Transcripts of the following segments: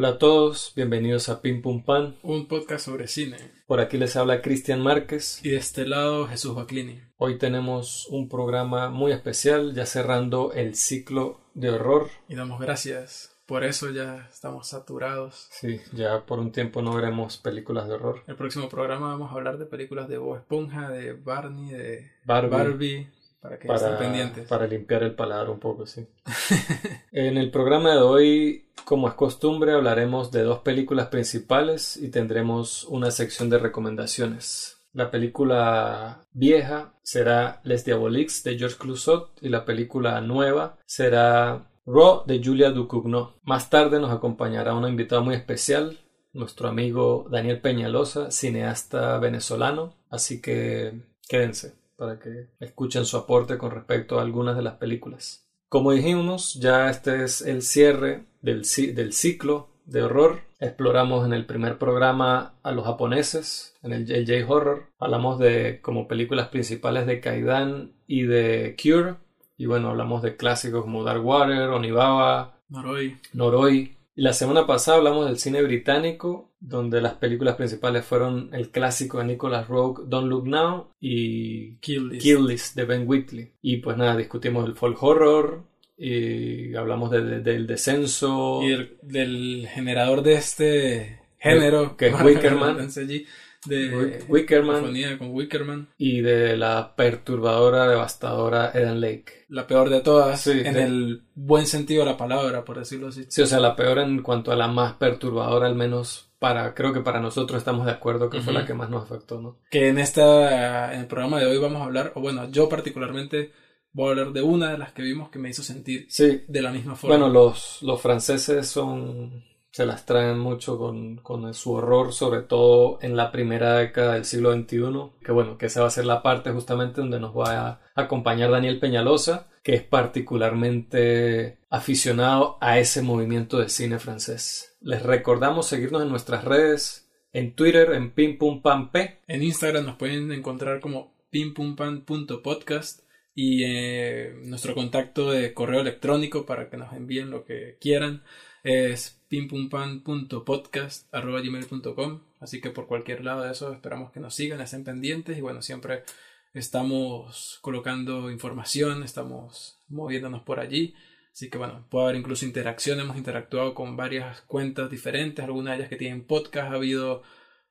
Hola a todos, bienvenidos a Pim Pum Pan, un podcast sobre cine. Por aquí les habla Cristian Márquez. Y de este lado Jesús Baclini. Hoy tenemos un programa muy especial, ya cerrando el ciclo de horror. Y damos gracias. Por eso ya estamos saturados. Sí, ya por un tiempo no veremos películas de horror. El próximo programa vamos a hablar de películas de Bob Esponja, de Barney, de Barbie. Barbie para que estén pendientes. Para limpiar el paladar un poco, sí. en el programa de hoy, como es costumbre, hablaremos de dos películas principales y tendremos una sección de recomendaciones. La película vieja será Les Diaboliques de Georges Clouzot y la película nueva será Raw de Julia Ducournau. Más tarde nos acompañará una invitada muy especial, nuestro amigo Daniel Peñalosa, cineasta venezolano, así que quédense para que escuchen su aporte con respecto a algunas de las películas. Como dijimos, ya este es el cierre del, del ciclo de horror. Exploramos en el primer programa a los japoneses, en el JJ Horror. Hablamos de como películas principales de Kaidan y de Cure. Y bueno, hablamos de clásicos como Dark Water, Onibaba, Noroi. Noroi. Y la semana pasada hablamos del cine británico donde las películas principales fueron el clásico de Nicholas Rogue, Don't Look Now y Kill List, de Ben Whitley. Y pues nada, discutimos el folk horror y hablamos del descenso. Y del generador de este género. Que es Wickerman. de Wickerman, con Wickerman y de la perturbadora, devastadora Eden Lake. La peor de todas, en el buen sentido de la palabra, por decirlo así. Sí, o sea, la peor en cuanto a la más perturbadora, al menos para, creo que para nosotros estamos de acuerdo que fue la que más nos afectó, ¿no? Que en esta, en el programa de hoy vamos a hablar, o bueno, yo particularmente voy a hablar de una de las que vimos que me hizo sentir sí. de la misma forma. Bueno, los, los franceses son, se las traen mucho con, con su horror, sobre todo en la primera década del siglo XXI, que bueno, que esa va a ser la parte justamente donde nos va a acompañar Daniel Peñalosa, que es particularmente aficionado a ese movimiento de cine francés. Les recordamos seguirnos en nuestras redes, en Twitter, en p En Instagram nos pueden encontrar como pimpumpan.podcast y eh, nuestro contacto de correo electrónico para que nos envíen lo que quieran es pimpumpan.podcast.gmail.com Así que por cualquier lado de eso esperamos que nos sigan, estén pendientes y bueno, siempre estamos colocando información, estamos moviéndonos por allí. Así que bueno, puede haber incluso interacción. Hemos interactuado con varias cuentas diferentes, algunas de ellas que tienen podcast. Ha habido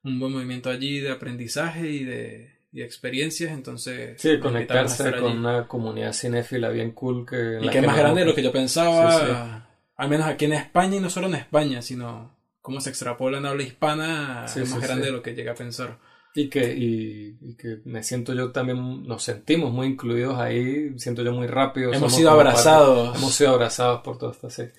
un buen movimiento allí de aprendizaje y de, experiencias. Entonces, sí, conectarse con una comunidad cinéfila bien cool que. Y que, es más grande de lo que yo pensaba, al menos aquí en España y no solo en España, sino cómo se extrapola en habla hispana, es más grande de lo que llega a pensar. Y que, y, que me siento yo también, nos sentimos muy incluidos ahí, siento yo muy rápido. Hemos sido abrazados. hemos sido abrazados por toda esta serie.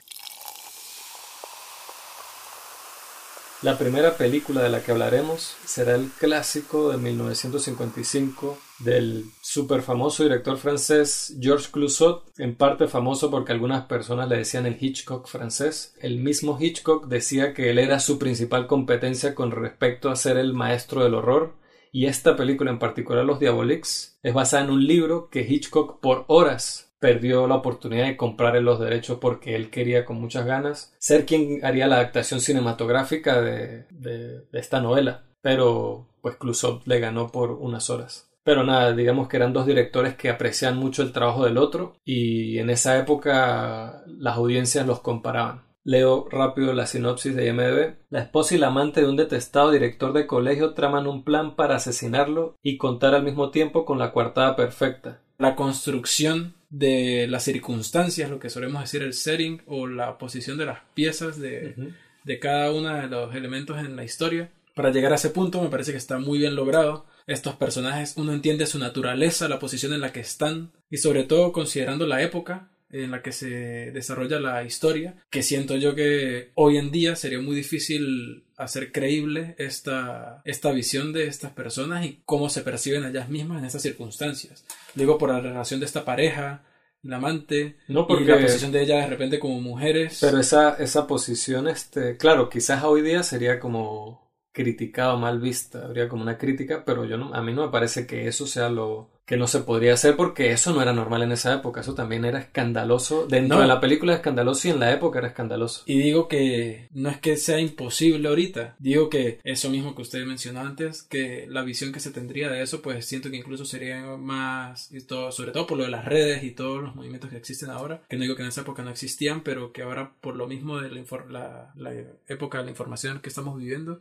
La primera película de la que hablaremos será el clásico de 1955 del super famoso director francés Georges Clouzot, en parte famoso porque algunas personas le decían el Hitchcock francés. El mismo Hitchcock decía que él era su principal competencia con respecto a ser el maestro del horror, y esta película en particular Los Diaboliques es basada en un libro que Hitchcock por horas perdió la oportunidad de comprar los derechos porque él quería con muchas ganas ser quien haría la adaptación cinematográfica de, de, esta novela. Pero pues Clouseau le ganó por unas horas. Pero nada, digamos que eran dos directores que aprecian mucho el trabajo del otro y en esa época las audiencias los comparaban. Leo rápido la sinopsis de IMDb. La esposa y la amante de un detestado director de colegio traman un plan para asesinarlo y contar al mismo tiempo con la coartada perfecta. La construcción de las circunstancias, lo que solemos decir el setting o la posición de las piezas de, de cada uno de los elementos en la historia. Para llegar a ese punto me parece que está muy bien logrado. Estos personajes uno entiende su naturaleza, la posición en la que están y sobre todo considerando la época en la que se desarrolla la historia, que siento yo que hoy en día sería muy difícil hacer creíble esta, esta visión de estas personas y cómo se perciben ellas mismas en estas circunstancias. Digo, por la relación de esta pareja, el amante, no porque, y la posición de ellas de repente como mujeres. Pero esa, esa posición, este, claro, quizás hoy día sería como criticada o mal vista, habría como una crítica, pero yo no, a mí no me parece que eso sea lo que no se podría hacer porque eso no era normal en esa época, eso también era escandaloso, dentro de la película es escandaloso y en la época era escandaloso. Y digo que no es que sea imposible ahorita, digo que eso mismo que usted mencionó antes, que la visión que se tendría de eso, pues siento que incluso sería más, y todo, sobre todo por lo de las redes y todos los movimientos que existen ahora, que no digo que en esa época no existían, pero que ahora por lo mismo de la, la época de la información que estamos viviendo,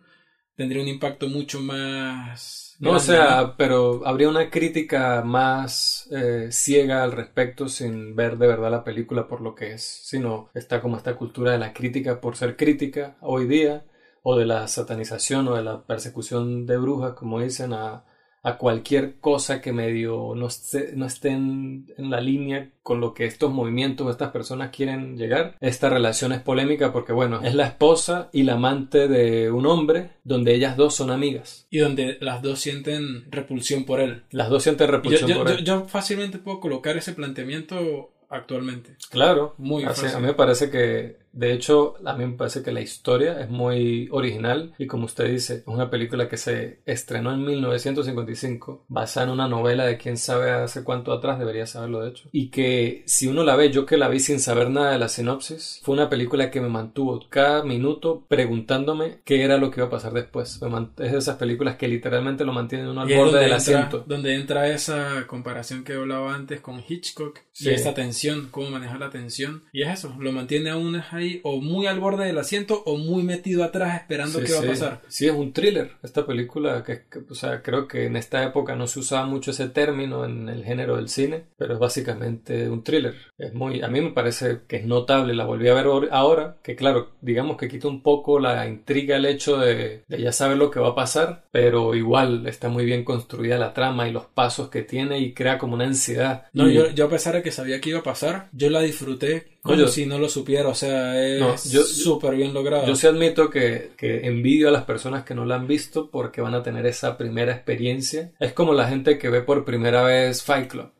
tendría un impacto mucho más... No, o sea, pero habría una crítica más eh, ciega al respecto sin ver de verdad la película por lo que es, sino está como esta cultura de la crítica por ser crítica hoy día, o de la satanización o de la persecución de brujas, como dicen, a, a cualquier cosa que medio no esté, no esté en, la línea con lo que estos movimientos o estas personas quieren llegar. Esta relación es polémica porque, bueno, es la esposa y la amante de un hombre donde ellas dos son amigas. Y donde las dos sienten repulsión por él. Las dos sienten repulsión por él. Yo fácilmente puedo colocar ese planteamiento actualmente. Claro, muy A mí me parece que de hecho, a mí me parece que la historia es muy original y como usted dice, es una película que se estrenó en 1955, basada en una novela de quién sabe hace cuánto atrás, debería saberlo de hecho, y que si uno la ve, yo que la vi sin saber nada de la sinopsis, fue una película que me mantuvo cada minuto preguntándome qué era lo que iba a pasar después. Es de esas películas que literalmente lo mantienen uno al borde del asiento. Donde entra esa comparación que hablaba antes con Hitchcock y esta tensión, cómo manejar la tensión, y es eso, lo mantiene a o muy al borde del asiento o muy metido atrás esperando qué va a pasar. Sí, es un thriller esta película, que, o sea, creo que en esta época no se usaba mucho ese término en el género del cine, pero es básicamente un thriller. Es muy, a mí me parece que es notable, la volví a ver ahora, que claro, digamos que quita un poco la intriga el hecho de, ya saber lo que va a pasar, pero igual está muy bien construida la trama y los pasos que tiene y crea como una ansiedad. No, yo, yo a pesar de que sabía que iba a pasar, yo la disfruté como si no lo supiera, o sea, es súper bien logrado. Yo sí admito que, que, envidio a las personas que no la han visto porque van a tener esa primera experiencia. Es como la gente que ve por primera vez Fight Club.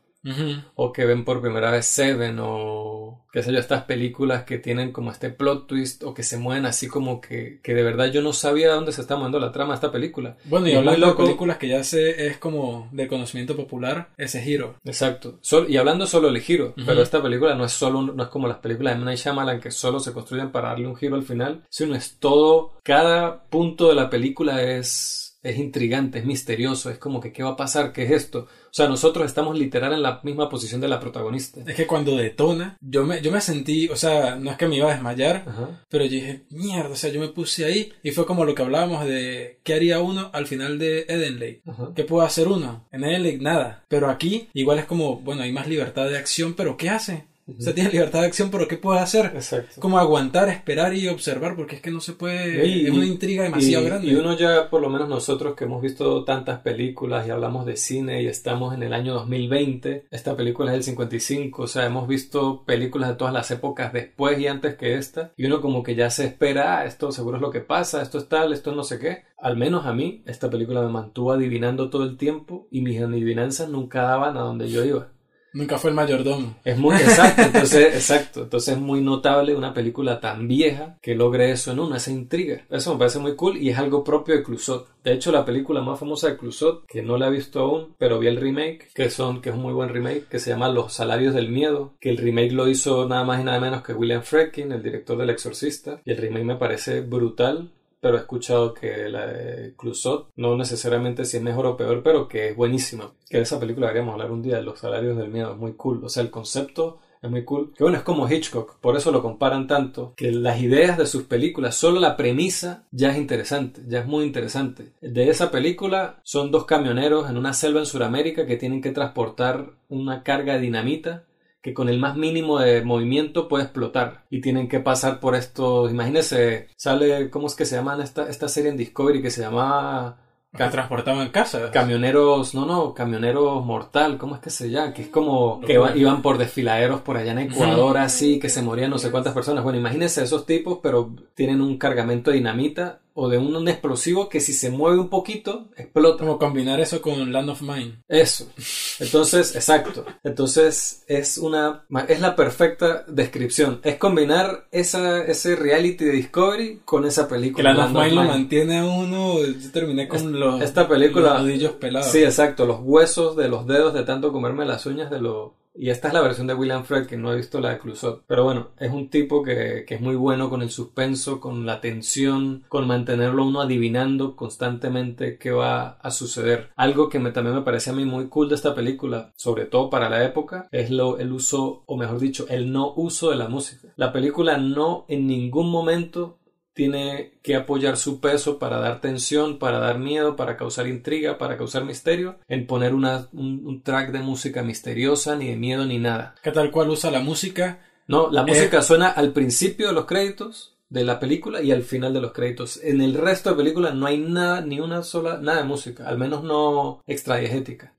O que ven por primera vez Seven o qué sé yo, estas películas que tienen como este plot twist o que se mueven así como que, que de verdad yo no sabía dónde se está moviendo la trama de esta película. Bueno, y, hablando de películas que ya sé es como de conocimiento popular, ese giro. Exacto. y hablando solo del giro, pero esta película no es solo, no es como las películas de M. Night Shyamalan que solo se construyen para darle un giro al final, sino es todo, cada punto de la película es es intrigante, es misterioso, es como que qué va a pasar, qué es esto. O sea, nosotros estamos literal en la misma posición de la protagonista. Es que cuando detona, yo me, yo me sentí, o sea, no es que me iba a desmayar, pero yo dije, mierda, o sea, yo me puse ahí y fue como lo que hablábamos de qué haría uno al final de Eden Lake. ¿Qué puede hacer uno? En Eden Lake nada. Pero aquí igual es como, bueno, hay más libertad de acción, pero ¿qué hace? O sea, tiene libertad de acción, pero ¿qué puede hacer? Exacto. Como aguantar, esperar y observar, porque es que no se puede. es una intriga demasiado grande. Y uno ya, por lo menos nosotros que hemos visto tantas películas y hablamos de cine y estamos en el año 2020, esta película es del 55, o sea, hemos visto películas de todas las épocas después y antes que esta, y uno como que ya se espera, ah, esto seguro es lo que pasa, esto es tal, esto es no sé qué. Al menos a mí, esta película me mantuvo adivinando todo el tiempo y mis adivinanzas nunca daban a donde yo iba. Nunca fue el mayordomo. Es muy exacto, entonces, exacto. Entonces es muy notable una película tan vieja que logre eso en una, esa intriga. Eso me parece muy cool y es algo propio de Clusot. De hecho, la película más famosa de Clusot, que no la he visto aún, pero vi el remake, que son, que es un muy buen remake, que se llama Los Salarios del Miedo, que el remake lo hizo nada más y nada menos que William Friedkin, el director del Exorcista, y el remake me parece brutal pero he escuchado que la de Clusot, no necesariamente si es mejor o peor, pero que es buenísima. Que de esa película queríamos hablar un día, los salarios del miedo, es muy cool. O sea, el concepto es muy cool. Que bueno, es como Hitchcock, por eso lo comparan tanto, que las ideas de sus películas, solo la premisa ya es interesante, ya es muy interesante. De esa película son dos camioneros en una selva en Sudamérica que tienen que transportar una carga de dinamita que con el más mínimo de movimiento puede explotar y tienen que pasar por esto. Imagínense, sale, ¿cómo es que se llama esta, esta serie en Discovery que se llama que transportaban en casa. Camioneros, no, no, camioneros mortal, ¿cómo es que se llama? Que es como que iban por desfiladeros por allá en Ecuador, así, que se morían no sé cuántas personas. Bueno, imagínense esos tipos, pero tienen un cargamento de dinamita o de un, explosivo que si se mueve un poquito, explota. Como combinar eso con Land of Mine. Eso. Entonces, exacto. Entonces, es una, es la perfecta descripción. Es combinar esa, ese reality de Discovery con esa película. Que Land, of Mine lo mantiene a uno, yo terminé con los, esta película, los pelados. Sí, exacto. Los huesos de los dedos de tanto comerme las uñas de lo y esta es la versión de William Fred, que no he visto la de Clusot. Pero bueno, es un tipo que, que, es muy bueno con el suspenso, con la tensión, con mantenerlo uno adivinando constantemente qué va a suceder. Algo que me, también me parece a mí muy cool de esta película, sobre todo para la época, es lo, el uso, o mejor dicho, el no uso de la música. La película no en ningún momento tiene que apoyar su peso para dar tensión, para dar miedo, para causar intriga, para causar misterio, en poner una, un, track de música misteriosa, ni de miedo, ni nada. ¿Qué tal cual usa la música? No, la música eh, suena al principio de los créditos de la película y al final de los créditos. En el resto de película no hay nada, ni una sola, nada de música, al menos no extradiegética.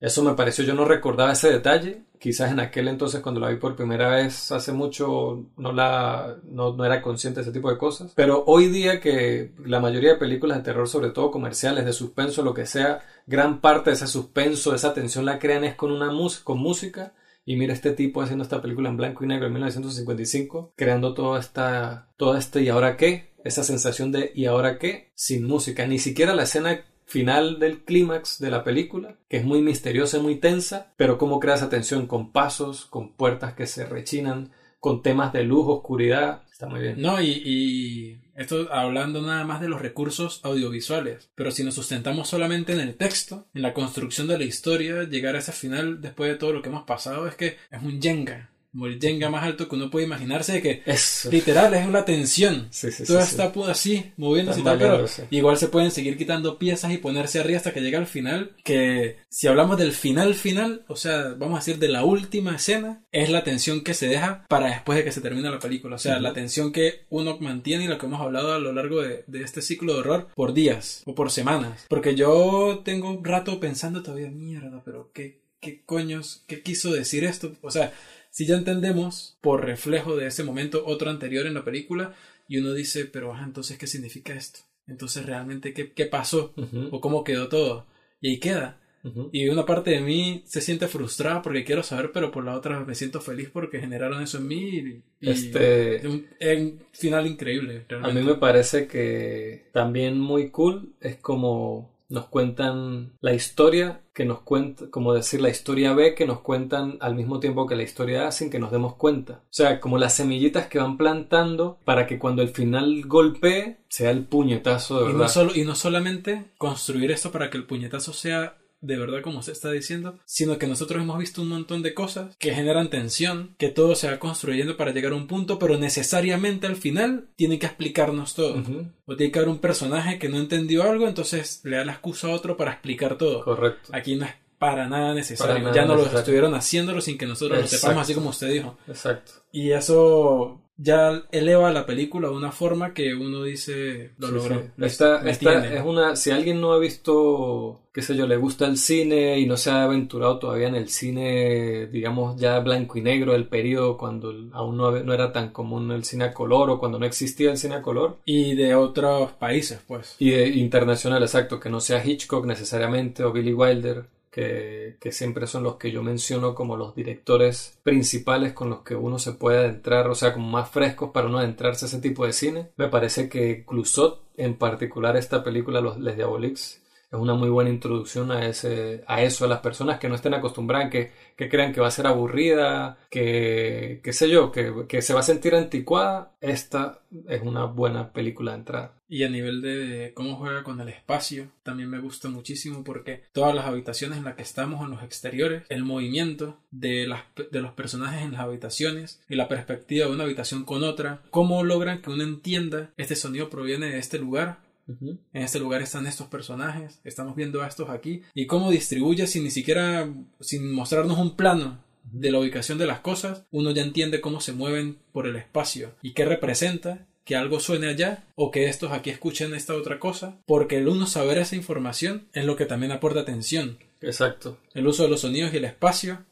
Eso me pareció, yo no recordaba ese detalle. Quizás en aquel entonces cuando la vi por primera vez hace mucho no la no, no era consciente de ese tipo de cosas. Pero hoy día que la mayoría de películas de terror, sobre todo comerciales, de suspenso, lo que sea, gran parte de ese suspenso, de esa tensión la crean es con una con música y mira este tipo haciendo esta película en blanco y negro en 1955, creando toda esta, todo este y ahora qué, esa sensación de y ahora qué, sin música, ni siquiera la escena final del clímax de la película, que es muy misteriosa y muy tensa, pero cómo crea esa tensión con pasos, con puertas que se rechinan, con temas de luz, oscuridad, está muy bien. No, y esto hablando nada más de los recursos audiovisuales, pero si nos sustentamos solamente en el texto, en la construcción de la historia, llegar a ese final después de todo lo que hemos pasado es que es un Jenga Jenga más alto que uno puede imaginarse, de que es literal es una tensión. Todo está así, moviéndose y tal, pero igual se pueden seguir quitando piezas y ponerse arriba hasta que llega al final. Que si hablamos del final final, o sea, vamos a decir de la última escena, es la tensión que se deja para después de que se termine la película. O sea, la tensión que uno mantiene y lo que hemos hablado a lo largo de, de este ciclo de horror por días o por semanas. Porque yo tengo un rato pensando todavía, mierda, pero qué, qué coños, qué quiso decir esto. O sea, si ya entendemos por reflejo de ese momento otro anterior en la película y uno dice, pero entonces, ¿qué significa esto? Entonces, ¿realmente qué, qué pasó? ¿O cómo quedó todo? Y ahí queda. Y una parte de mí se siente frustrada porque quiero saber, pero por la otra me siento feliz porque generaron eso en mí. Y, este... Un, un, final increíble. A mí me parece que también muy cool es como nos cuentan la historia que nos cuenta, como decir la historia B que nos cuentan al mismo tiempo que la historia A sin que nos demos cuenta. O sea, como las semillitas que van plantando para que cuando el final golpee sea el puñetazo de verdad. Y no, solo, y no solamente construir esto para que el puñetazo sea de verdad como se está diciendo, sino que nosotros hemos visto un montón de cosas que generan tensión, que todo se va construyendo para llegar a un punto, pero necesariamente al final tiene que explicarnos todo. O tiene que haber un personaje que no entendió algo, entonces le da la excusa a otro para explicar todo. Correcto. Aquí no es para nada necesario. ya no lo estuvieron haciéndolo sin que nosotros lo sepamos, así como usted dijo. Exacto. Y eso ya eleva la película de una forma que uno dice lo logró. Esta, esta es una si alguien no ha visto qué sé yo le gusta el cine y no se ha aventurado todavía en el cine digamos ya blanco y negro el periodo cuando aún no, no era tan común el cine a color o cuando no existía el cine a color. Y de otros países pues. Y de internacional exacto que no sea Hitchcock necesariamente o Billy Wilder que, siempre son los que yo menciono como los directores principales con los que uno se puede adentrar, o sea, como más frescos para uno adentrarse a ese tipo de cine. Me parece que Clusot, en particular esta película, Los Les Diaboliques, es una muy buena introducción a ese a eso a las personas que no estén acostumbradas que, que crean que va a ser aburrida que qué sé yo que, que, se va a sentir anticuada esta es una buena película de entrada. Y a nivel de cómo juega con el espacio también me gusta muchísimo porque todas las habitaciones en las que estamos en los exteriores el movimiento de las de los personajes en las habitaciones y la perspectiva de una habitación con otra cómo logran que uno entienda este sonido proviene de este lugar en este lugar están estos personajes, estamos viendo a estos aquí, y cómo distribuye sin ni siquiera, sin mostrarnos un plano de la ubicación de las cosas, uno ya entiende cómo se mueven por el espacio y qué representa que algo suene allá o que estos aquí escuchen esta otra cosa, porque el uno saber esa información es lo que también aporta atención. Exacto. El uso de los sonidos y el espacio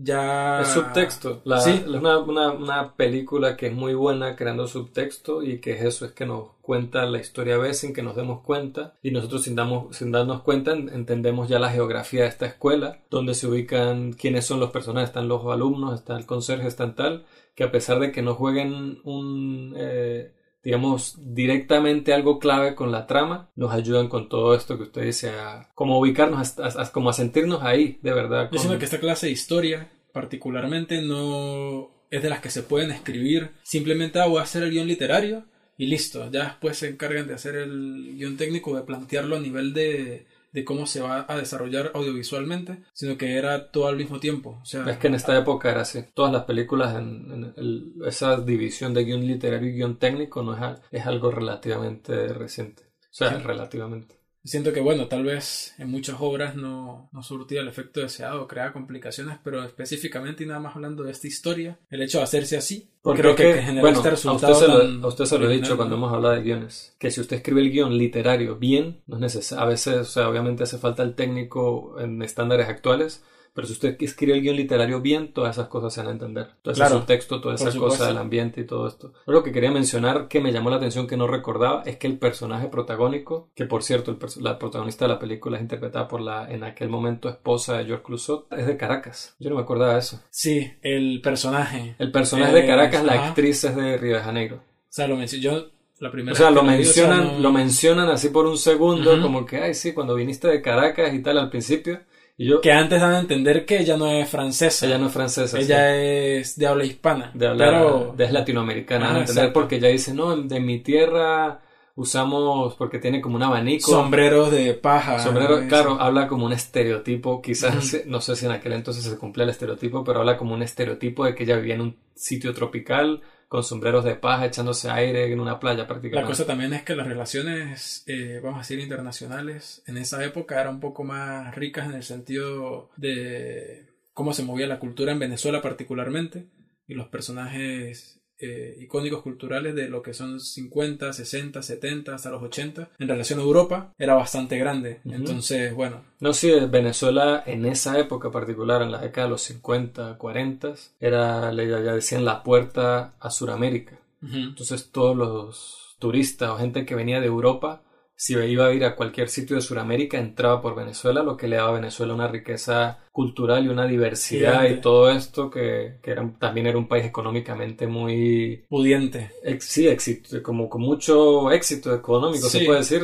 ya... Es subtexto. La, Sí. Es una, una- una película que es muy buena creando subtexto y que es eso, es que nos cuenta la historia a veces sin que nos demos cuenta y nosotros sin, damos, sin darnos cuenta en- entendemos ya la geografía de esta escuela, donde se ubican quiénes son los personajes, están los alumnos, está el conserje, están tal, que a pesar de que no jueguen un... eh, digamos, directamente algo clave con la trama, nos ayudan con todo esto que usted dice, a como ubicarnos, a- como a sentirnos ahí, de verdad. Yo con- siento que esta clase de historia, particularmente, no es de las que se pueden escribir. Simplemente ah, voy a hacer el guion literario y listo. Ya después se encargan de hacer el guion técnico, de plantearlo a nivel de, de cómo se va a desarrollar audiovisualmente, sino que era todo al mismo tiempo. O sea, Es que en esta época era así. Todas las películas, en, en el- esa división de guion literario y guion técnico no es, es algo relativamente reciente. O sea, Sí. relativamente. Siento que, bueno, tal vez en muchas obras no, no surtía el efecto deseado, crea complicaciones, pero específicamente y nada más hablando de esta historia, el hecho de hacerse así, Porque creo que, que generó bueno, este a resultado. usted se lo, tan a usted se lo he dicho cuando hemos hablado de guiones, que si usted escribe el guion literario bien, no es necesario. A veces, o sea, obviamente hace falta el técnico en estándares actuales, pero si usted escribe el guion literario bien, todas esas cosas se van a entender. Todo ese Claro, subtexto, toda por esa supuesto. cosa del ambiente y todo esto. Lo que quería mencionar que me llamó la atención que no recordaba es que el personaje protagónico, que por cierto, el la protagonista de la película es interpretada por la en aquel momento esposa de George Clouzot, es de Caracas. Yo no me acordaba de eso. Sí, el personaje. El personaje Eh, de Caracas, la actriz es de Río de Janeiro. O sea, lo mencioné. Yo, la primera O sea, lo vi, o sea, mencionan, no- lo mencionan así por un segundo, Ujú. como que, ay, sí, cuando viniste de Caracas y tal al principio. Y yo, Que antes dan a entender que ella no es francesa. ella no es francesa, Ella es de habla hispana. de hablar, pero es latinoamericana, Ah, dan a entender exacto. porque ella dice, no, de mi tierra usamos, porque tiene como un abanico. sombreros de paja. Sombrero, ¿no? claro, habla como un estereotipo, quizás, no sé si en aquel entonces se cumplía el estereotipo, pero habla como un estereotipo de que ella vivía en un sitio tropical, con sombreros de paja, echándose aire en una playa La prácticamente. cosa también es que las relaciones, eh, vamos a decir, internacionales en esa época eran un poco más ricas en el sentido de cómo se movía la cultura en Venezuela particularmente y los personajes eh, icónicos culturales de lo que son 50, 60, 70 hasta los 80 en relación a Europa era bastante grande. Entonces, bueno, No, sí, Venezuela en esa época particular, en la década de los 50, 40, era, ya decían la puerta a Sudamérica. Entonces todos los turistas o gente que venía de Europa, si iba a ir a cualquier sitio de Sudamérica, entraba por Venezuela, lo que le daba a Venezuela una riqueza cultural y una diversidad Gigante. y todo esto, que, que era- también era un país económicamente muy... pudiente. ex- sí, éxito, como con mucho éxito económico, se puede decir.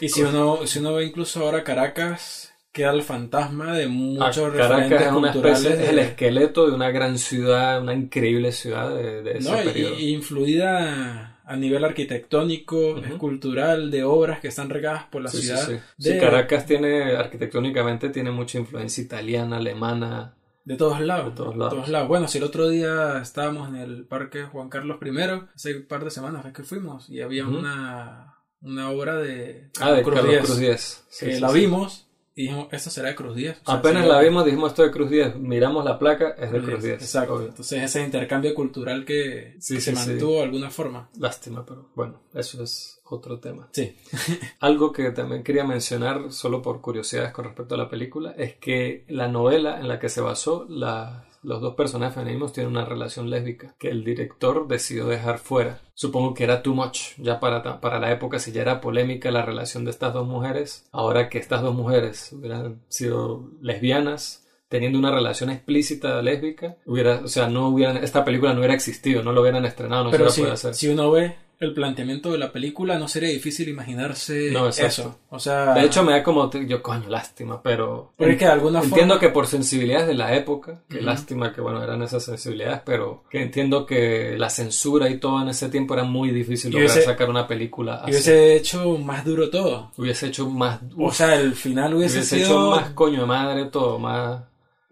Y si uno, si uno ve incluso ahora Caracas, queda el fantasma de muchos Ah, referentes Caracas es una culturales. especie, es el de- esqueleto de una gran ciudad, una increíble ciudad de, de ese No, y- periodo. y, influida a nivel arquitectónico, Ujú. escultural, de obras que están regadas por la Sí, sí, ciudad. sí. De, Sí, Caracas tiene, arquitectónicamente, tiene mucha influencia italiana, alemana. de todos lados. De todos lados. Bueno, si el otro día estábamos en el Parque Juan Carlos I, hace un par de semanas es que fuimos, y había una, una obra de Ah, de Cruz Carlos Diez, Cruz que la vimos y dijimos, esto será de Cruz 10. Apenas la vimos, dijimos esto de Cruz 10. Miramos la placa, es de Cruz 10. Exacto. obvio. Entonces ese intercambio cultural que, Sí, que sí, se sí. mantuvo de alguna forma. Lástima, pero bueno, eso es otro tema. Sí. Algo que también quería mencionar, solo por curiosidades con respecto a la película, es que la novela en la que se basó, la- los dos personajes femeninos tienen una relación lésbica que el director decidió dejar fuera. Supongo que era too much, ya para, para la época, si ya era polémica la relación de estas dos mujeres, ahora que estas dos mujeres hubieran sido lesbianas, teniendo una relación explícita lésbica, hubiera, o sea, no hubieran, esta película no hubiera existido, no lo hubieran estrenado, no Pero se si, hubiera podido hacer. si uno ve el planteamiento de la película, no sería difícil imaginarse No, eso. O sea, De hecho, me da como, yo coño, lástima, pero... Pero es que de alguna Entiendo forma- que por sensibilidades de la época, que lástima que bueno, eran esas sensibilidades, pero que entiendo que la censura y todo en ese tiempo era muy difícil lograr hubiese- sacar una película así. hubiese hecho más duro todo. Hubiese hecho más... O uf, sea, el final hubiese, hubiese sido... hecho más coño de madre, todo, más...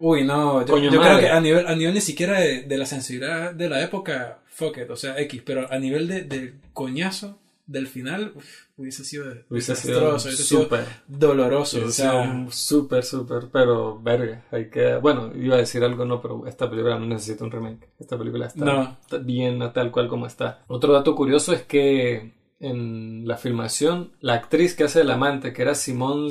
Uy, no, yo, yo creo que a nivel, a nivel ni siquiera de, de la sensibilidad de la época, fuck it, o sea, X, pero a nivel de, del coñazo del final, uf, hubiese sido Hubiese sido súper. doloroso, o Hubiese sea, sido súper, súper, pero verga, hay que... Bueno, iba a decir algo, no, pero esta película no necesita un remake. Esta película está, No. está bien tal cual como está. Otro dato curioso es que en la filmación, la actriz que hace el amante, que era Simone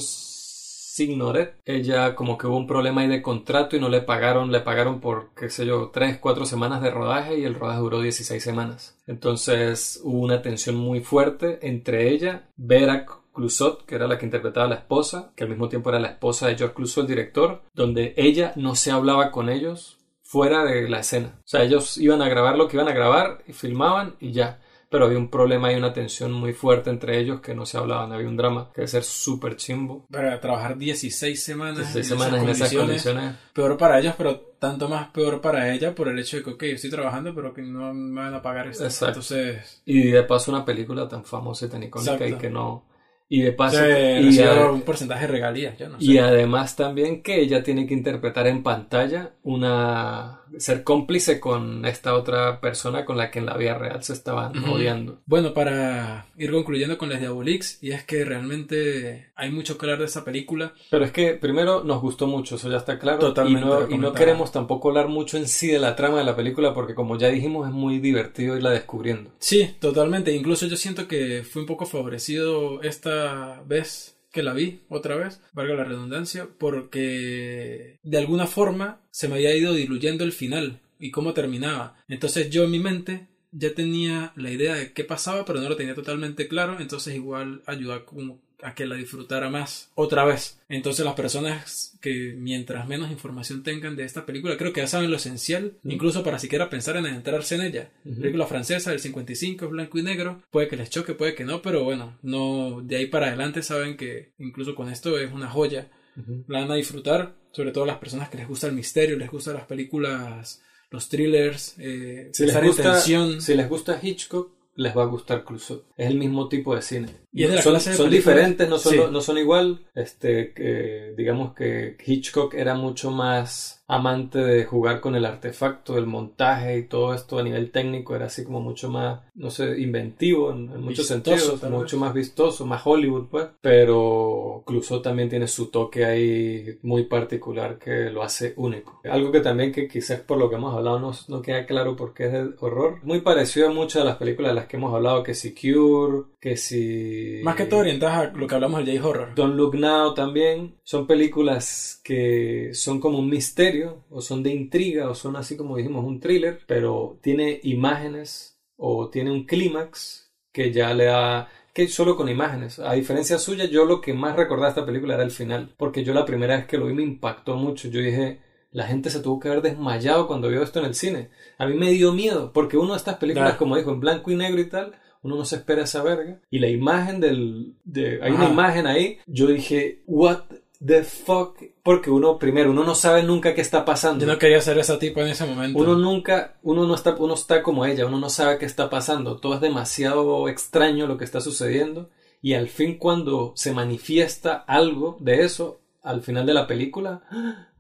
Signoret. Ella como que hubo un problema ahí de contrato y no le pagaron, le pagaron por, qué sé yo, 3, 4 semanas de rodaje y el rodaje duró 16 semanas. Entonces hubo una tensión muy fuerte entre ella, Vera Clusot, que era la que interpretaba a la esposa, que al mismo tiempo era la esposa de George Clusot, el director, donde ella no se hablaba con ellos fuera de la escena. O sea, ellos iban a grabar lo que iban a grabar y filmaban y ya pero había un problema y una tensión muy fuerte entre ellos que no se hablaban, había un drama que debe ser súper chimbo. Para trabajar 16 semanas, 16 semanas en esas condiciones. Peor para ellos, pero tanto más peor para ella por el hecho de que, ok, estoy trabajando, pero que no me van a pagar esto. Exacto. Entonces... Y de paso una película tan famosa y tan icónica y que no y de paso, y un porcentaje de regalías, yo no sé. Y además también que ella tiene que interpretar en pantalla una ser cómplice con esta otra persona con la que en la vida real se estaban odiando. Bueno, para ir concluyendo con Les Diabolix, y es que realmente hay mucho que hablar de esa película. Pero es que primero nos gustó mucho, eso ya está claro. Totalmente. Y no, y no queremos tampoco hablar mucho en sí de la trama de la película porque como ya dijimos es muy divertido irla descubriendo. Sí, totalmente. Incluso yo siento que fue un poco favorecido esta vez que la vi otra vez, valga la redundancia, porque de alguna forma se me había ido diluyendo el final y cómo terminaba. Entonces yo en mi mente ya tenía la idea de qué pasaba, pero no lo tenía totalmente claro, entonces igual ayuda como a que la disfrutara más otra vez. Entonces las personas que mientras menos información tengan de esta película, creo que ya saben lo esencial, incluso para siquiera pensar en entrarse en ella. Película francesa del 55, es blanco y negro, puede que les choque, puede que no, pero bueno, no de ahí para adelante saben que incluso con esto es una joya. La van a disfrutar, sobre todo las personas que les gusta el misterio, les gustan las películas, los thrillers, eh, si les gusta, Si les gusta Hitchcock, les va a gustar Clouseau. Es el mismo tipo de cine. ¿Y de son, son diferentes, no son, no son igual. Este, que, digamos que Hitchcock era mucho más amante de jugar con el artefacto, el montaje y todo esto a nivel técnico era así como mucho más, no sé, inventivo en, muchos sentidos, mucho más vistoso, más Hollywood, pues. Pero Clouseau también tiene su toque ahí muy particular que lo hace único. Algo que también que quizás por lo que hemos hablado no, no queda claro porque es de horror. Muy parecido a muchas de las películas de las que hemos hablado, que si Cure, que si... Más que todo orientadas a lo que hablamos del J-Horror. Don't Look Now también. Son películas que son como un misterio o son de intriga o son así como dijimos un thriller, pero tiene imágenes o tiene un clímax que ya le da que solo con imágenes. A diferencia suya, yo lo que más recordaba de esta película era el final, porque yo la primera vez que lo vi me impactó mucho. Yo dije, la gente se tuvo que haber desmayado cuando vio esto en el cine. A mí me dio miedo, porque uno de estas películas, como dijo, en blanco y negro y tal, uno no se espera esa verga. Y la imagen del... De, hay una imagen ahí, yo dije, what the fuck? Porque uno, primero, uno no sabe nunca qué está pasando. Yo no quería ser ese tipo en ese momento. Uno nunca, uno no está, uno está como ella, uno no sabe qué está pasando. Todo es demasiado extraño lo que está sucediendo. Y al fin, cuando se manifiesta algo de eso, al final de la película,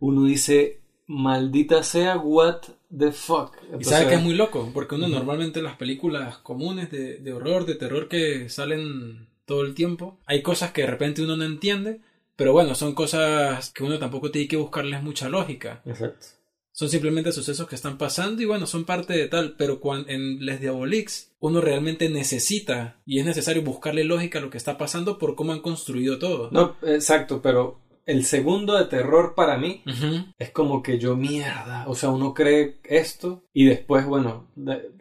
uno dice, maldita sea, what the fuck. y sabe que es muy loco, porque uno normalmente en las películas comunes de, de horror, de terror que salen todo el tiempo, hay cosas que de repente uno no entiende pero bueno, son cosas que uno tampoco tiene que buscarles mucha lógica. Exacto. Son simplemente sucesos que están pasando y bueno, son parte de tal, pero cuando en Les Diabolix uno realmente necesita y es necesario buscarle lógica a lo que está pasando por cómo han construido todo. No, exacto, pero el segundo de terror para mí es como que yo mierda, o sea, uno cree esto y después, bueno,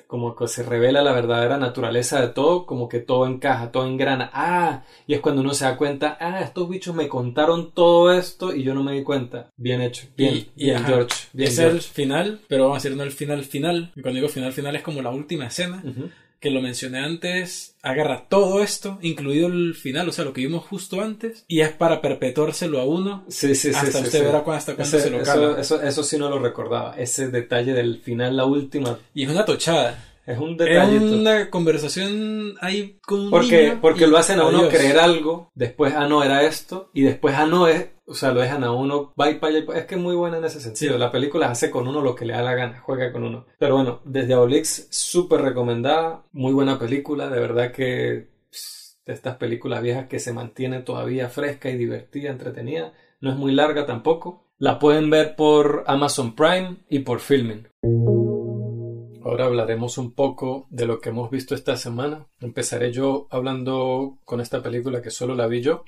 como que se revela la verdadera naturaleza de todo, como que todo encaja, todo engrana. Ah, y es cuando uno se da cuenta, ah, estos bichos me contaron todo esto y yo no me di cuenta. Bien hecho, bien, y, bien George. Bien es el final, pero vamos a decir no el final final. Y cuando digo final final es como la última escena que lo mencioné antes, agarra todo esto, incluido el final, o sea, lo que vimos justo antes, y es para perpetuárselo a uno. Sí, sí, sí. Hasta usted verá cuando, hasta cuándo se lo eso, eso, eso, sí no lo recordaba, ese detalle del final, la última. Y es una tochada. Es un detalle. Es una conversación ahí con un Porque, porque lo hacen a uno creer algo, después, ah, no, era esto, y después, ah, no, es, o sea, lo dejan a uno, va y para allá. Es que es muy buena en ese sentido. La película hace con uno lo que le da la gana, juega con uno. Pero bueno, desde Aolix, súper recomendada, muy buena película, de verdad que de estas películas viejas que se mantiene todavía fresca y divertida, entretenida. No es muy larga tampoco. La pueden ver por Amazon Prime y por Filming. Ahora hablaremos un poco de lo que hemos visto esta semana. Empezaré yo hablando con esta película que solo la vi yo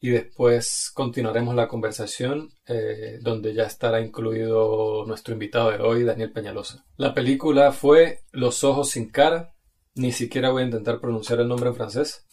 y después continuaremos la conversación eh, donde ya estará incluido nuestro invitado de hoy, Daniel Peñalosa. La película fue Los ojos sin cara, ni siquiera voy a intentar pronunciar el nombre en francés,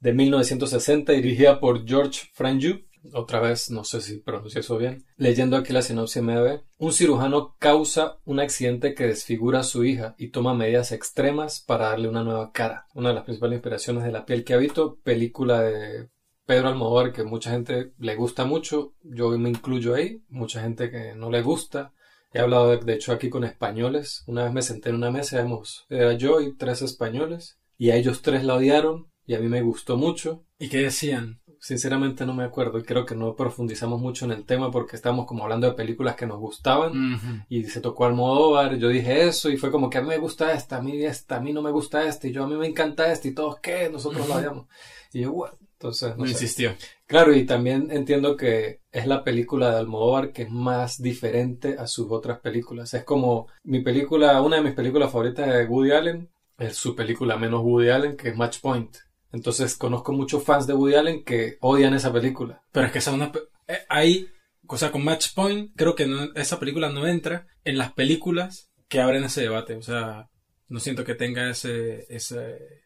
de 1960, dirigida por George Franju. Otra vez, no sé si pronuncio eso bien. Leyendo aquí la sinopsis ve. Un cirujano causa un accidente que desfigura a su hija y toma medidas extremas para darle una nueva cara. Una de las principales inspiraciones de La piel que habito, película de Pedro Almodóvar que mucha gente le gusta mucho. Yo me incluyo ahí. Mucha gente que no le gusta. He hablado de, hecho aquí con españoles. Una vez me senté en una mesa, era yo y tres españoles. Y a ellos tres la odiaron y a mí me gustó mucho. ¿Y qué decían? Sinceramente no me acuerdo y creo que no profundizamos mucho en el tema porque estábamos como hablando de películas que nos gustaban y se tocó Almodóvar, yo dije eso y fue como que a mí me gusta esta, a mí esta, a mí no me gusta esta y yo a mí me encanta esta y todos qué, nosotros lo odiamos. Y yo, what? Entonces, no, insistió. Claro, y también entiendo que es la película de Almodóvar que es más diferente a sus otras películas. Es como mi película, una de mis películas favoritas de Woody Allen, es su película menos Woody Allen, que es Match Point. Entonces conozco muchos fans de Woody Allen que odian esa película. Pero es que esa una... Eh, ahí, o sea, con Match Point, creo que esa película no entra en las películas que abren ese debate. O sea, no siento que tenga ese... ese,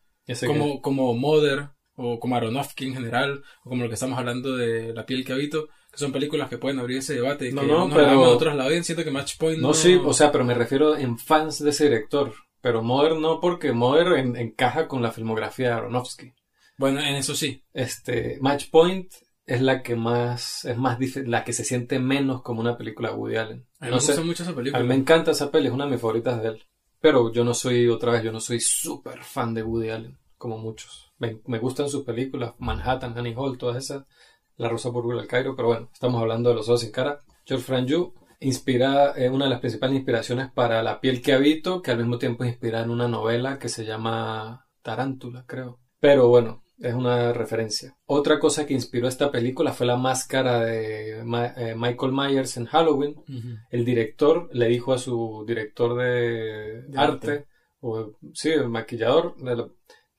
como, como Mother o como Aronofsky en general, o como lo que estamos hablando de La piel que habito, que son películas que pueden abrir ese debate y no, que no, pero... otros la odian, siento que Match Point no... No, sí, o sea, pero me refiero en fans de ese director, pero Mother no, porque Mother encaja con la filmografía de Aronofsky. Bueno, en eso sí. Este, Match Point es la que más, es más la que se siente menos como una película de Woody Allen. A mí me gusta mucho esa película. A mí me encanta esa peli, es una de mis favoritas de él. Pero yo no soy, otra vez, yo no soy súper fan de Woody Allen, como muchos. Me, gustan sus películas, Manhattan, Annie Hall, todas esas, La Rosa por el Cairo, pero bueno, estamos hablando de Los Ojos sin Cara. George Franju inspira, eh, una de las principales inspiraciones para La piel que habito, que al mismo tiempo inspira en una novela que se llama Tarántula, creo. Pero bueno, es una referencia. Otra cosa que inspiró esta película fue la máscara de eh, Michael Myers en Halloween. El director le dijo a su director de, arte, o sí, el maquillador,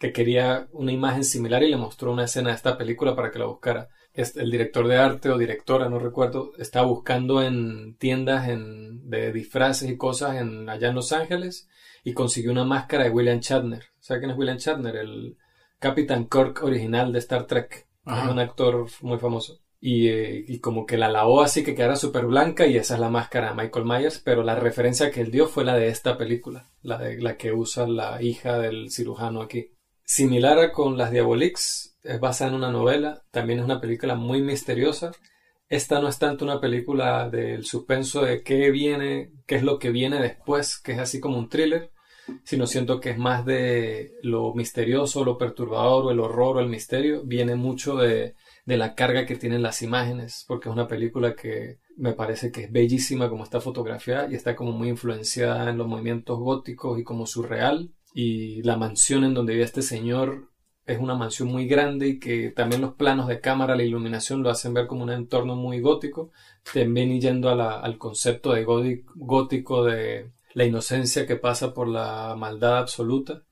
que quería una imagen similar y le mostró una escena de esta película para que la buscara. El director de arte o directora, no recuerdo, estaba buscando en tiendas de disfraces y cosas en, allá en Los Ángeles y consiguió una máscara de William Shatner. ¿Sabe quién es William Shatner? El Capitán Kirk original de Star Trek. Es un actor muy famoso. Eh, y, como que la lavó así que quedara súper blanca y esa es la máscara de Michael Myers, pero la referencia que él dio fue la de esta película, la de la que usa la hija del cirujano aquí. Similar a con las Diabolix, es basada en una novela, también es una película muy misteriosa. Esta no es tanto una película del suspenso de qué viene, qué es lo que viene después, que es así como un thriller, sino siento que es más de lo misterioso, lo perturbador el horror o el misterio, viene mucho de, de la carga que tienen las imágenes, porque es una película que me parece que es bellísima como está fotografiada y está como muy influenciada en los movimientos góticos y como surreal y la mansión en donde vive este señor es una mansión muy grande y que también los planos de cámara, la iluminación lo hacen ver como un entorno muy gótico, también yendo al concepto de gótico de la inocencia que pasa por la maldad absoluta.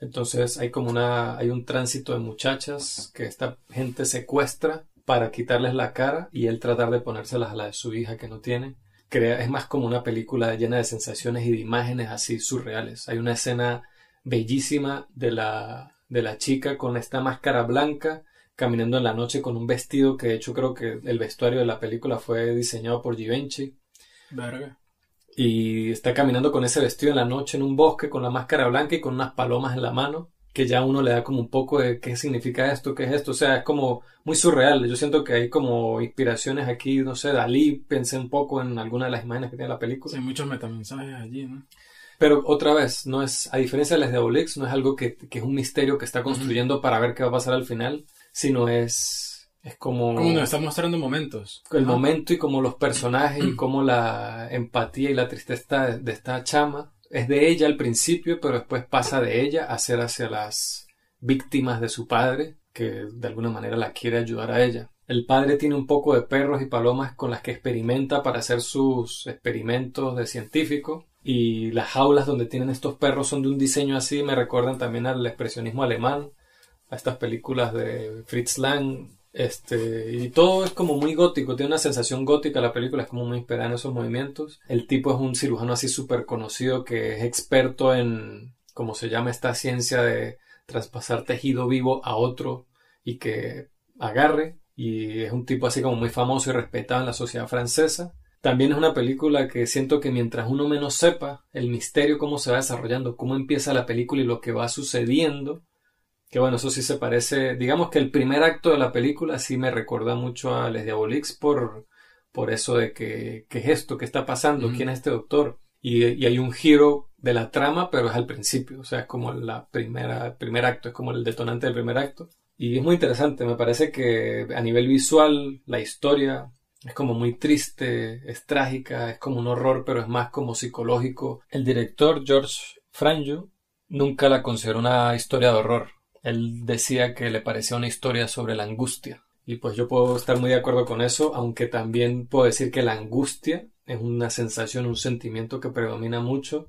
Entonces hay como una, hay un tránsito de muchachas que esta gente secuestra para quitarles la cara y él tratar de ponérselas a la de su hija que no tiene. Crea, es más como una película llena de sensaciones y de imágenes así surreales. Hay una escena bellísima de la, de la chica con esta máscara blanca caminando en la noche con un vestido que de hecho creo que el vestuario de la película fue diseñado por Givenchy. Y está caminando con ese vestido en la noche en un bosque con la máscara blanca y con unas palomas en la mano que ya uno le da como un poco de qué significa esto, qué es esto, o sea, es como muy surreal. Yo siento que hay como inspiraciones aquí, no sé, Dalí, pensé un poco en alguna de las imágenes que tiene la película. hay muchos metamensajes allí, ¿no? Pero otra vez, no es, a diferencia de las de Obelix, no es algo que, es un misterio que está construyendo para ver qué va a pasar al final, sino es, es como... Como nos está mostrando momentos. El momento y como los personajes y como la empatía y la tristeza de esta chama es de ella al principio, pero después pasa de ella a ser hacia las víctimas de su padre, que de alguna manera la quiere ayudar a ella. El padre tiene un poco de perros y palomas con las que experimenta para hacer sus experimentos de científico y las jaulas donde tienen estos perros son de un diseño así, me recuerdan también al expresionismo alemán, a estas películas de Fritz Lang, Este, y todo es como muy gótico, tiene una sensación gótica la película, es como muy inspirada en esos movimientos. El tipo es un cirujano así súper conocido que es experto en, como se llama esta ciencia de traspasar tejido vivo a otro y que agarre. Y es un tipo así como muy famoso y respetado en la sociedad francesa. También es una película que siento que mientras uno menos sepa el misterio, cómo se va desarrollando, cómo empieza la película y lo que va sucediendo, que bueno, eso sí se parece, digamos que el primer acto de la película sí me recuerda mucho a Les Diabolix por, por eso de que, ¿qué es esto? ¿Qué está pasando? ¿Quién es este doctor? Y, y, hay un giro de la trama, pero es al principio, o sea, es como la primera, el primer acto, es como el detonante del primer acto. Y es muy interesante, me parece que a nivel visual, la historia es como muy triste, es trágica, es como un horror, pero es más como psicológico. El director George Franju nunca la consideró una historia de horror. Él decía que le parecía una historia sobre la angustia. Y pues yo puedo estar muy de acuerdo con eso, aunque también puedo decir que la angustia es una sensación, un sentimiento que predomina mucho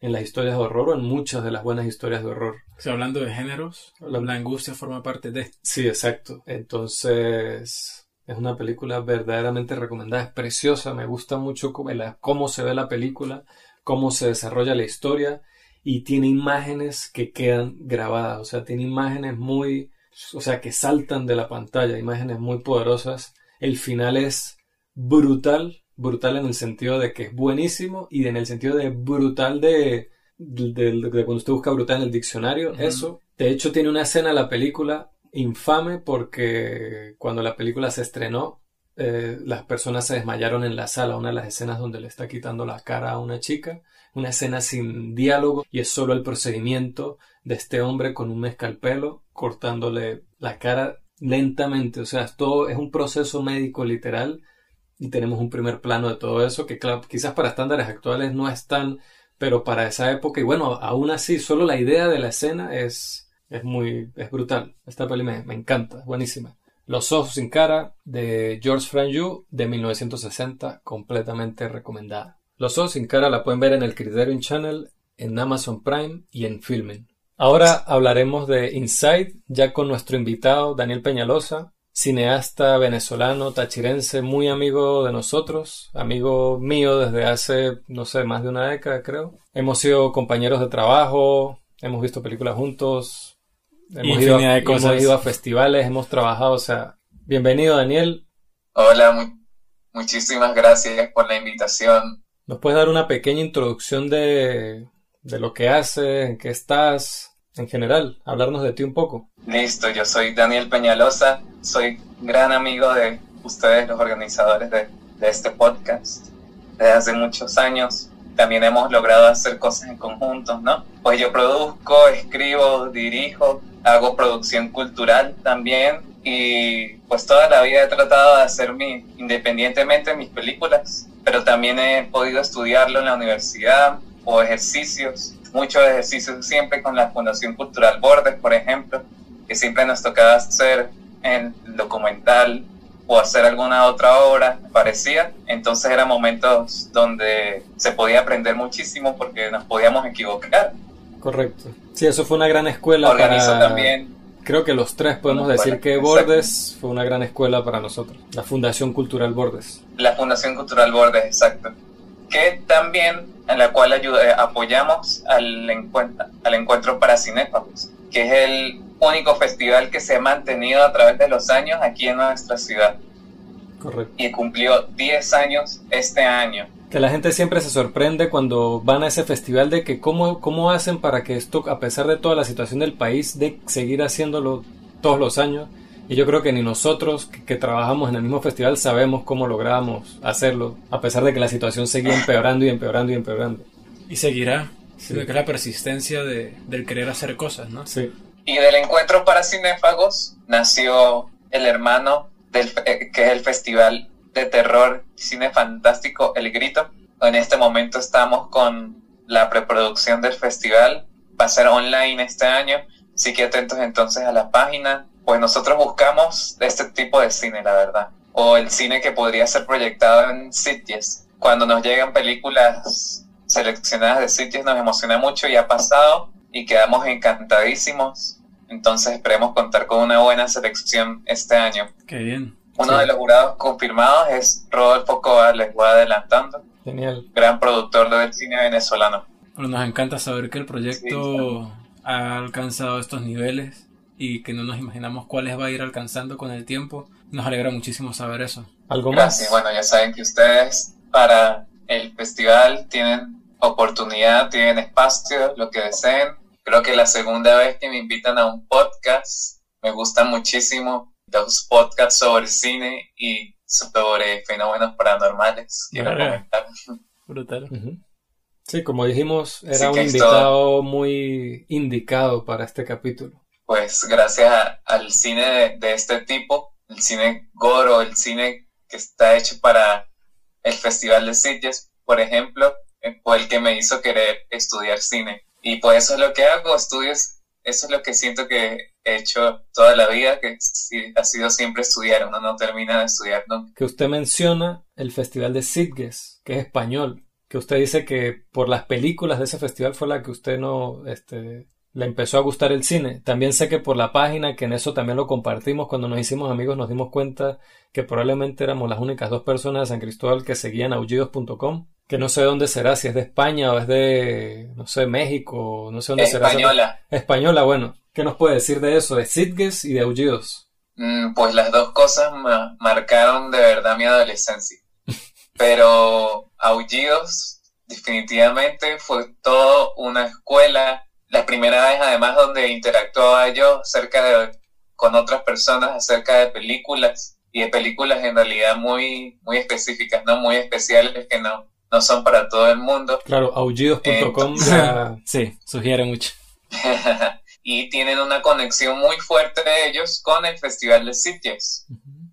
en las historias de horror o en muchas de las buenas historias de horror. O hablando de géneros, la, la angustia forma parte de... Sí, exacto. Entonces, es una película verdaderamente recomendada, es preciosa, me gusta mucho cómo se ve la película, cómo se desarrolla la historia y tiene imágenes que quedan grabadas, o sea, tiene imágenes muy, o sea, que saltan de la pantalla, imágenes muy poderosas. El final es brutal, brutal en el sentido de que es buenísimo y en el sentido de brutal de, de, cuando usted busca brutal en el diccionario, eso. De hecho, tiene una escena en la película infame porque cuando la película se estrenó, eh, las personas se desmayaron en la sala, una de las escenas donde le está quitando la cara a una chica, una escena sin diálogo y es solo el procedimiento de este hombre con un mezcalpelo cortándole la cara lentamente, o sea, todo es un proceso médico literal y tenemos un primer plano de todo eso que quizás para estándares actuales no es tan, pero para esa época y bueno, aún así solo la idea de la escena es es muy, es brutal. Esta peli me, encanta, es buenísima. Los ojos sin cara de George Franju de 1960, completamente recomendada. Los ojos sin cara la pueden ver en el Criterion Channel, en Amazon Prime y en Filmin. Ahora hablaremos de Inside, ya con nuestro invitado Daniel Peñalosa, cineasta venezolano, tachirense, muy amigo de nosotros, amigo mío desde hace, no sé, más de una década creo. Hemos sido compañeros de trabajo, hemos visto películas juntos, Hemos ido, a festivales, hemos trabajado, o sea, bienvenido Daniel. Hola, muchísimas gracias por la invitación. ¿Nos puedes dar una pequeña introducción de, de lo que haces, en qué estás, en general, hablarnos de ti un poco? Listo, yo soy Daniel Peñalosa, soy gran amigo de ustedes, los organizadores de, de este podcast, desde hace muchos años también hemos logrado hacer cosas en conjunto, ¿no? Pues yo produzco, escribo, dirijo, hago producción cultural también y pues toda la vida he tratado de hacer mi, independientemente mis películas, pero también he podido estudiarlo en la universidad o ejercicios, muchos ejercicios siempre con la Fundación Cultural Bordes, por ejemplo, que siempre nos tocaba hacer en documental o hacer alguna otra obra parecida. Entonces eran momentos donde se podía aprender muchísimo porque nos podíamos equivocar. Correcto. Sí, eso fue una gran escuela. Organizo también. Creo que los tres podemos decir que Bordes fue una gran escuela para nosotros. La Fundación Cultural Bordes. La Fundación Cultural Bordes, exacto. Que también en la cual ayuda, apoyamos al encuentro, al encuentro para cinéfagos, que es el único festival que se ha mantenido a través de los años aquí en nuestra ciudad. Correcto. Y cumplió 10 años este año. Que la gente siempre se sorprende cuando van a ese festival de que cómo, cómo hacen para que esto, a pesar de toda la situación del país, de seguir haciéndolo todos los años. Y yo creo que ni nosotros que, trabajamos en el mismo festival sabemos cómo logramos hacerlo, a pesar de que la situación seguía empeorando y empeorando y empeorando. Y seguirá. Sí. que la persistencia de, del querer hacer cosas, ¿no? Sí. Y del encuentro para cinéfagos nació el hermano del, eh, que es el Festival de Terror Cine Fantástico El Grito. En este momento estamos con la preproducción del festival. Va a ser online este año, así que atentos entonces a la página. Pues nosotros buscamos este tipo de cine, la verdad. O el cine que podría ser proyectado en sitios. Cuando nos llegan películas seleccionadas de sitios nos emociona mucho y ha pasado y quedamos encantadísimos Entonces esperemos contar con una buena selección este año. Qué bien. Uno de los jurados confirmados es Rodolfo Coa, les voy adelantando. Genial. Gran productor del cine venezolano. Bueno, nos encanta saber que el proyecto ha alcanzado estos niveles y que no nos imaginamos cuáles va a ir alcanzando con el tiempo. Nos alegra muchísimo saber eso. ¿Algo Gracias. más? Bueno, ya saben que ustedes para el festival tienen oportunidad, tienen espacio, lo que deseen. Creo que la segunda vez que me invitan a un podcast, me gusta muchísimo los podcasts sobre cine y sobre fenómenos paranormales. Quiero comentar. Brutal. Ujú. Sí, como dijimos, era un invitado muy indicado para este capítulo. Pues gracias a- al cine de, de este tipo, el cine goro, el cine que está hecho para el Festival de Sitges, por ejemplo, eh, fue el que me hizo querer estudiar cine. Y pues eso es lo que hago, estudios, eso es lo que siento que hecho toda la vida, que ha sido siempre estudiar, uno no termina de estudiar nunca. Que usted menciona el Festival de Sitges, que es español. Que usted dice que por las películas de ese festival fue la que usted no, este, le empezó a gustar el cine. También sé que por la página, que en eso también lo compartimos, cuando nos hicimos amigos nos dimos cuenta que probablemente éramos las únicas dos personas de San Cristóbal que seguían aullidos.com. Que no sé dónde será, si es de España o es de, no sé, México, no sé dónde será. Española, Española, bueno. ¿Qué nos puede decir de eso? De Sitges y de Aullidos. Mm, Pues las dos cosas ma- marcaron de verdad mi adolescencia. Pero Aullidos definitivamente fue todo una escuela. La primera vez además donde interactuaba yo acerca de, con otras personas acerca de películas y de películas en realidad muy, muy específicas, no muy especiales que no, no son para todo el mundo. Claro, aullidos.com. Sí, sugiere mucho. y tienen una conexión muy fuerte de ellos con el Festival de Sitges.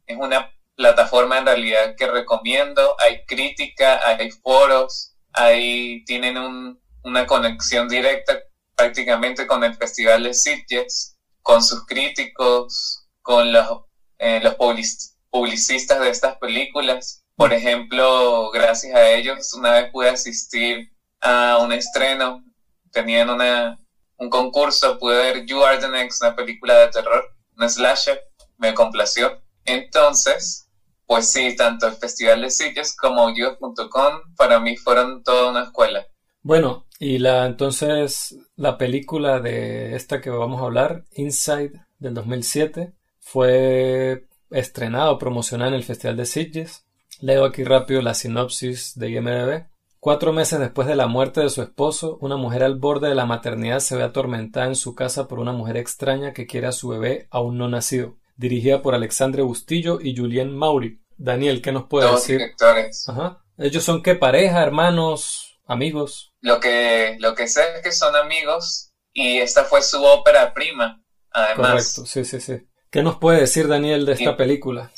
Es una plataforma en realidad que recomiendo. Hay crítica, hay foros, hay, tienen un- una conexión directa prácticamente con el Festival de Sitges, con sus críticos, con los, eh, los public- publicistas de estas películas. Por ejemplo, gracias a ellos, una vez pude asistir a un estreno. Tenían una, un concurso, pude ver You Are the Next, una película de terror, una slasher, me complació. Entonces, pues sí, tanto el Festival de Sitges como Aullidos.com para mí fueron toda una escuela. Bueno, y la entonces la película de esta que vamos a hablar, Inside del 2007, fue estrenada o promocionada en el Festival de Sitges. Leo aquí rápido la sinopsis de IMDb. Cuatro meses después de la muerte de su esposo, una mujer al borde de la maternidad se ve atormentada en su casa por una mujer extraña que quiere a su bebé aún no nacido. Dirigida por Alexandre Bustillo y Julien Mauri. Daniel, ¿qué nos puede Dos decir? directores. Ajá. ¿Ellos son qué? ¿Pareja, hermanos, amigos? Lo que, lo que sé es que son amigos y esta fue su ópera prima, además. Correcto, sí, sí, sí. ¿Qué nos puede decir Daniel de esta Y- película?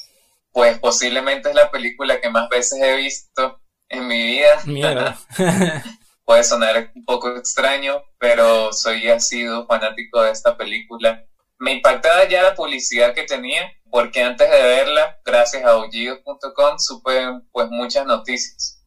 Pues posiblemente es la película que más veces he visto en mi vida. Mierda. Puede sonar un poco extraño, pero soy asiduo fanático de esta película. Me impactaba ya la publicidad que tenía, porque antes de verla, gracias a aullidos.com, supe pues muchas noticias.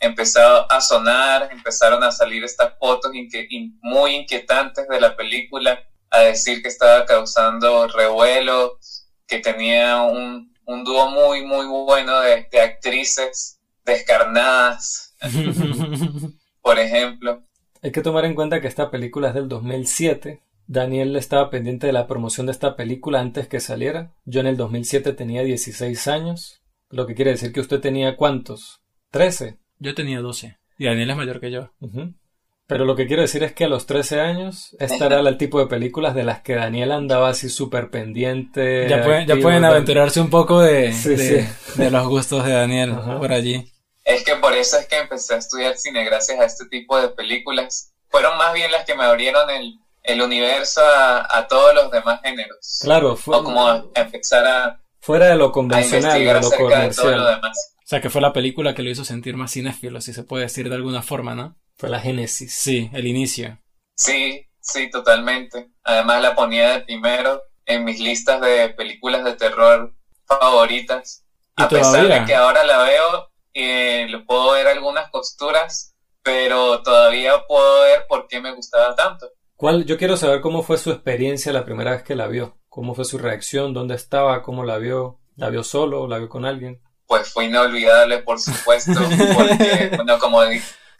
Empezó a sonar, empezaron a salir estas fotos inque- muy inquietantes de la película, a decir que estaba causando revuelo, que tenía un, un dúo muy, muy bueno de, de actrices descarnadas, por ejemplo. Hay que tomar en cuenta que esta película es del 2007. Daniel estaba pendiente de la promoción de esta película antes que saliera. Yo en el 2007 tenía 16 años, lo que quiere decir que usted tenía ¿cuántos? 13. Yo tenía 12. Y Daniel es mayor que yo. Pero lo que quiero decir es que a los 13 años, esta era el tipo de películas de las que Daniel andaba así súper pendiente. Ya pueden, ya aventurarse un poco de, Sí, de, sí. de los gustos de Daniel Ajá. por allí. Es que por eso es que empecé a estudiar cine gracias a este tipo de películas. Fueron más bien las que me abrieron el, el universo a, a todos los demás géneros. Claro, fue, O como a empezar a, fuera de lo a convencional, de lo acerca de todo lo comercial. demás. O sea, que fue la película que lo hizo sentir más cinéfilo, si se puede decir de alguna forma, ¿no? Fue la génesis. Sí, el inicio. Sí, sí, totalmente. Además la ponía de primero en mis listas de películas de terror favoritas. ¿Y a pesar todavía? de que ahora la veo y le puedo ver algunas costuras, pero todavía puedo ver por qué me gustaba tanto. ¿Cuál, yo quiero saber cómo fue su experiencia la primera vez que la vio. ¿Cómo fue su reacción? ¿Dónde estaba? ¿Cómo la vio? ¿La vio solo? ¿La vio con alguien? Pues fue inolvidable, por supuesto, porque, bueno, como,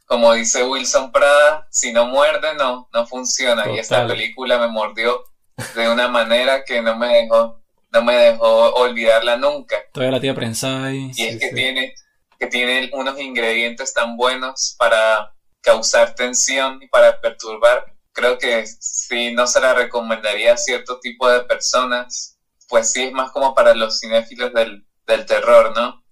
como dice Wilson Prada, si no muerde, no, no funciona. Y esta película me mordió de una manera que no me dejó, no me dejó olvidarla nunca. Todavía la tía prensada ahí. Y es que tiene, que tiene unos ingredientes tan buenos para causar tensión y para perturbar. Creo que si no se la recomendaría a cierto tipo de personas. Pues sí, es más como para los cinéfilos del, del terror, ¿no?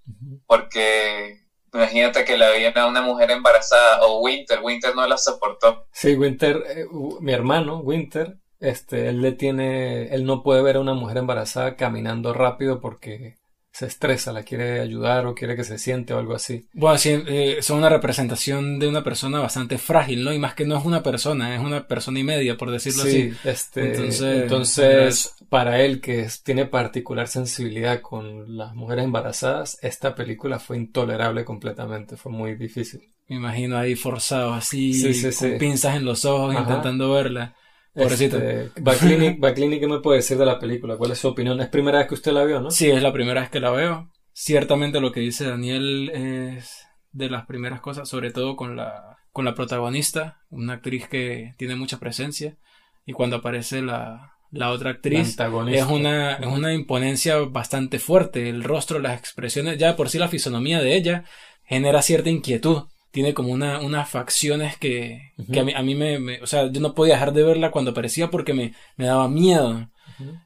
Porque imagínate que la a una mujer embarazada o Winter, Winter no la soportó. Sí, Winter, eh, mi hermano, Winter, este, él le tiene, él no puede ver a una mujer embarazada caminando rápido porque se estresa, la quiere ayudar o quiere que se siente o algo así. Bueno, sí, eh, son una representación de una persona bastante frágil, ¿no? Y más que no es una persona, es una persona y media, por decirlo sí, así. Este, entonces, para él que tiene particular sensibilidad con las mujeres embarazadas, esta película fue intolerable completamente, fue muy difícil. Me imagino ahí forzado, así, con pinzas en los ojos, intentando verla. Pobrecito. Este, ¿qué me puede decir de la película? ¿Cuál es su opinión? Es primera vez que usted la vio, ¿no? Sí, es la primera vez que la veo. Ciertamente lo que dice Daniel es de las primeras cosas, sobre todo con la, con la protagonista, una actriz que tiene mucha presencia. Y cuando aparece la, la otra actriz, es una, es una imponencia bastante fuerte. El rostro, las expresiones, ya por sí la fisonomía de ella genera cierta inquietud tiene como una, unas facciones que, que a mí, a mí me, O sea, yo no podía dejar de verla cuando aparecía porque me, me daba miedo.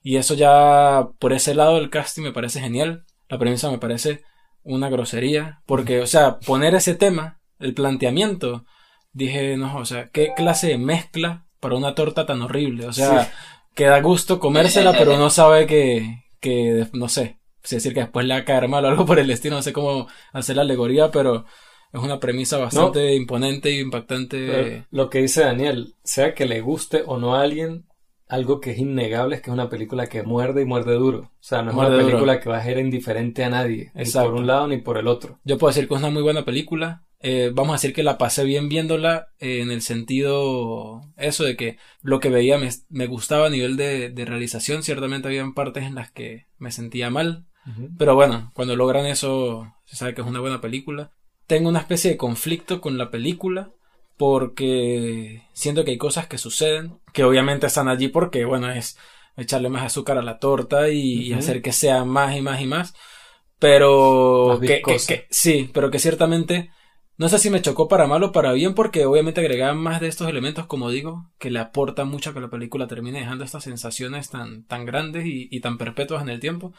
Y eso ya, por ese lado del casting me parece genial. La premisa me parece una grosería. Porque, o sea, poner ese tema, el planteamiento, dije, no, o sea, ¿qué clase de mezcla para una torta tan horrible? O sea, que da gusto comérsela, pero no sabe que, que no sé, si decir que después le va a caer mal o algo por el estilo, no sé cómo hacer la alegoría, pero es una premisa bastante imponente y impactante. lo que dice Daniel, sea que le guste o no a alguien, algo que es innegable es que es una película que muerde y muerde duro. O sea, no es una película que va a ser indiferente a nadie, ni por un lado ni por el otro. Yo puedo decir que es una muy buena película. Eh, vamos a decir que la pasé bien viéndola eh, en el sentido eso de que lo que veía me, gustaba a nivel de, realización. Ciertamente había partes en las que me sentía mal. Pero bueno, cuando logran eso, se sabe que es una buena película tengo una especie de conflicto con la película porque siento que hay cosas que suceden que obviamente están allí porque bueno es echarle más azúcar a la torta y, hacer que sea más y más y más. Pero que, sí pero que ciertamente no sé si me chocó para mal o para bien porque obviamente agregaban más de estos elementos como digo que le aportan mucho a que la película termine dejando estas sensaciones tan tan grandes y, y tan perpetuas en el tiempo.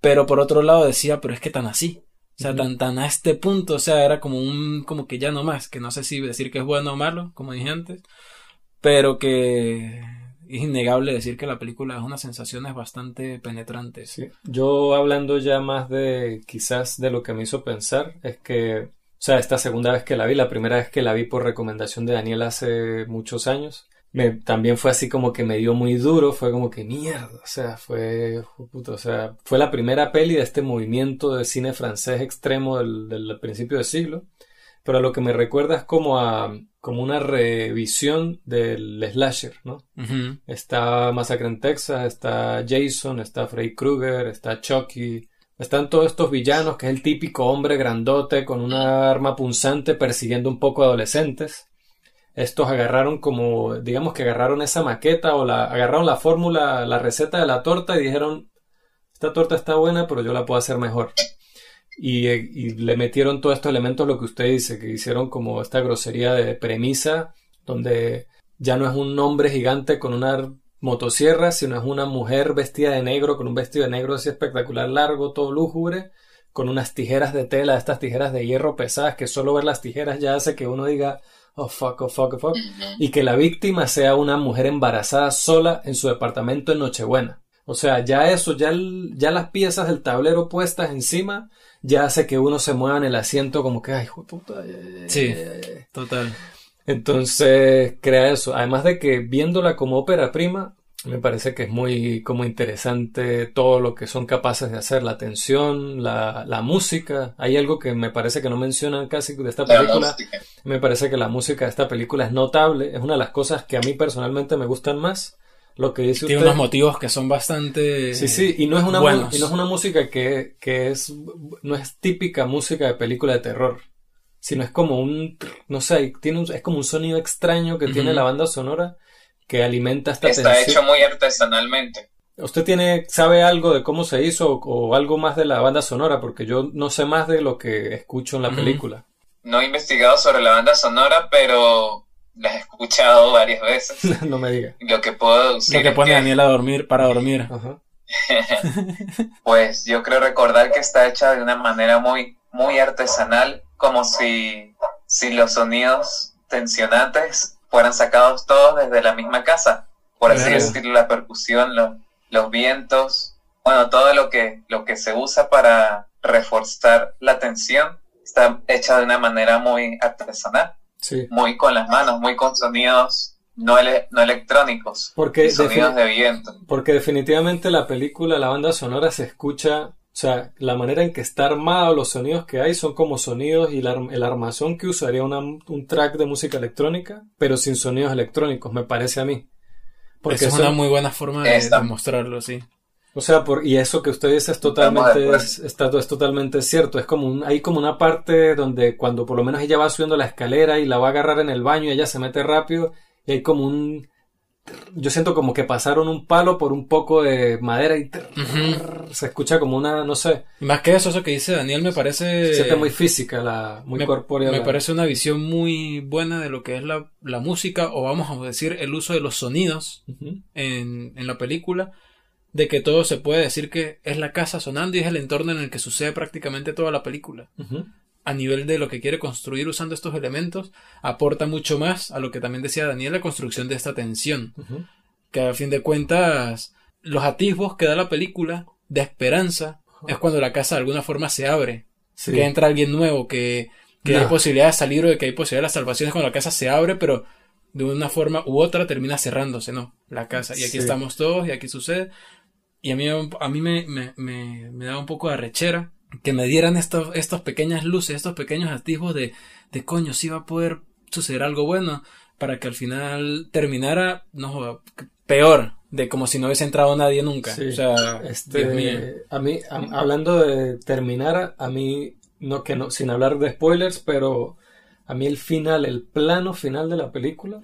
Pero por otro lado decía pero es que tan así o sea, tan, tan a este punto, o sea, era como un, como que ya no más, que no sé si decir que es bueno o malo, como dije antes, pero que es innegable decir que la película es unas sensaciones bastante penetrantes. Yo hablando ya más de quizás de lo que me hizo pensar, es que, o sea, esta segunda vez que la vi, la primera vez que la vi por recomendación de Daniel hace muchos años, me, también fue así como que me dio muy duro, fue como que mierda, o sea, fue, o sea, fue la primera peli de este movimiento de cine francés extremo del, del principio del siglo, pero a lo que me recuerda es como a, como una revisión del slasher, ¿no? Está Masacre en Texas, está Jason, está Freddy Krueger, está Chucky, están todos estos villanos que es el típico hombre grandote con una arma punzante persiguiendo un poco adolescentes estos agarraron como, digamos que agarraron esa maqueta o la, agarraron la fórmula, la receta de la torta y dijeron, esta torta está buena, pero yo la puedo hacer mejor. Y, y le metieron todos estos elementos, lo que usted dice, que hicieron como esta grosería de premisa, donde ya no es un hombre gigante con una motosierra, sino es una mujer vestida de negro, con un vestido de negro así espectacular, largo, todo lúgubre, con unas tijeras de tela, estas tijeras de hierro pesadas, que solo ver las tijeras ya hace que uno diga, oh fuck, oh fuck, oh fuck, y que la víctima sea una mujer embarazada sola en su departamento en Nochebuena. O sea, ya eso, ya, ya las piezas del tablero puestas encima, ya hace que uno se mueva en el asiento como que, ay, hijo puta. sí, total. Entonces, crea eso. Además de que viéndola como ópera prima, Me parece que es muy como interesante todo lo que son capaces de hacer, la tensión, la, la música. Hay algo que me parece que no mencionan casi de esta La película. Me parece que la música de esta película es notable. Es una de las cosas que a mí personalmente me gustan más. Lo que dice Tiene usted. unos motivos que son bastante. Sí, sí, y no es una, buenos. y no es una música que, que es, no es típica música de película de terror, sino es como un, no sé, tiene un- es como un sonido extraño que tiene la banda sonora que alimenta esta Está tensión. hecho muy artesanalmente. ¿Usted tiene, sabe algo de cómo se hizo o, o algo más de la banda sonora? Porque yo no sé más de lo que escucho en la Ujú. película. No he investigado sobre la banda sonora, pero la he escuchado varias veces. no me diga. Lo que puedo decir Lo que pone que, Daniel a dormir para dormir. Ajá. pues yo creo recordar que está hecha de una manera muy, muy artesanal, como si, si los sonidos tensionantes fueran sacados todos desde la misma casa. Por así Claro. decirlo, la percusión, lo- los vientos, bueno, todo lo que, lo que se usa para reforzar la tensión está hecha de una manera muy artesanal, Sí. muy con las manos, muy con sonidos no, ele- no electrónicos, Porque, sonidos de viento. porque definitivamente la película, la banda sonora se escucha, o sea, la manera en que está armado, los sonidos que hay son como sonidos y la el armazón que usaría una- un track de música electrónica, pero sin sonidos electrónicos, me parece a mí. Porque Esa es una muy buena forma de, de mostrarlo, sí. O sea, por, y eso que usted dice es totalmente, es, está- es totalmente cierto. Es como un, hay como una parte donde cuando por lo menos ella va subiendo la escalera y la va a agarrar en el baño y ella se mete rápido y hay como un, yo siento como que pasaron un palo por un poco de madera y se escucha como una, no sé, Más que eso, eso que dice Daniel me parece. se muy física, la, muy me, corpórea. me la- parece una visión muy buena de lo que es la, la música, o vamos a decir, el uso de los sonidos en, en la película. De que todo se puede decir que es la casa sonando y es el entorno en el que sucede prácticamente toda la película. Ujú. A nivel de lo que quiere construir usando estos elementos, aporta mucho más a lo que también decía Daniel, la construcción de esta tensión. Ujú. Que a fin de cuentas, los atisbos que da la película de esperanza es cuando la casa de alguna forma se abre, Sí. que entra alguien nuevo, que, que No. hay posibilidad de salir o de que hay posibilidad de las salvaciones cuando la casa se abre, pero de una forma u otra termina cerrándose, ¿no? La casa. Y aquí Sí. estamos todos y aquí sucede. Y a mí, a mí me, me, me, me da un poco de rechera que me dieran estos, estas pequeñas luces, estos pequeños atisbos de, de coño, sí va a poder suceder algo bueno, para que al final terminara, no peor, de como si no hubiese entrado nadie nunca. Sí. O sea, Este, Dios mío. a mí, a- hablando de terminar, a mí, no que no, sin hablar de spoilers, pero a mí el final, el plano final de la película,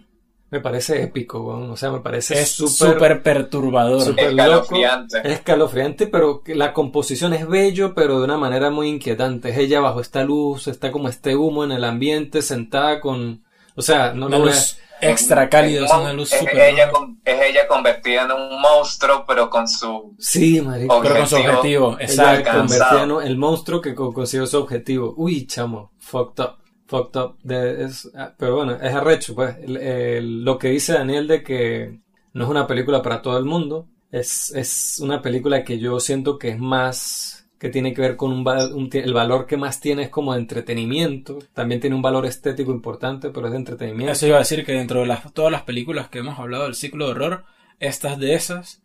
me parece épico, weón. o sea, me parece Es súper perturbador. súper Escalofriante. loco, es escalofriante, pero que la composición es bello, pero de una manera muy inquietante. Es ella bajo esta luz, está como este humo en el ambiente, sentada con, o sea, no, una luz extra cálida, es una luz es ella, con- es ella convertida en un monstruo, pero con su Sí, marico. Pero con su objetivo exacto. convertía en el monstruo que co- consiguió su objetivo. Uy, chamo, fucked up. Fucked up. De- es- ah, pero bueno, es arrecho, pues. El- lo que dice Daniel de que no es una película para todo el mundo. Es, es una película que yo siento que es más que tiene que ver con un, un el valor que más tiene es como de entretenimiento. También tiene un valor estético importante, pero es de entretenimiento. Eso iba a decir que dentro de las, todas las películas que hemos hablado del ciclo de horror, esta es de esas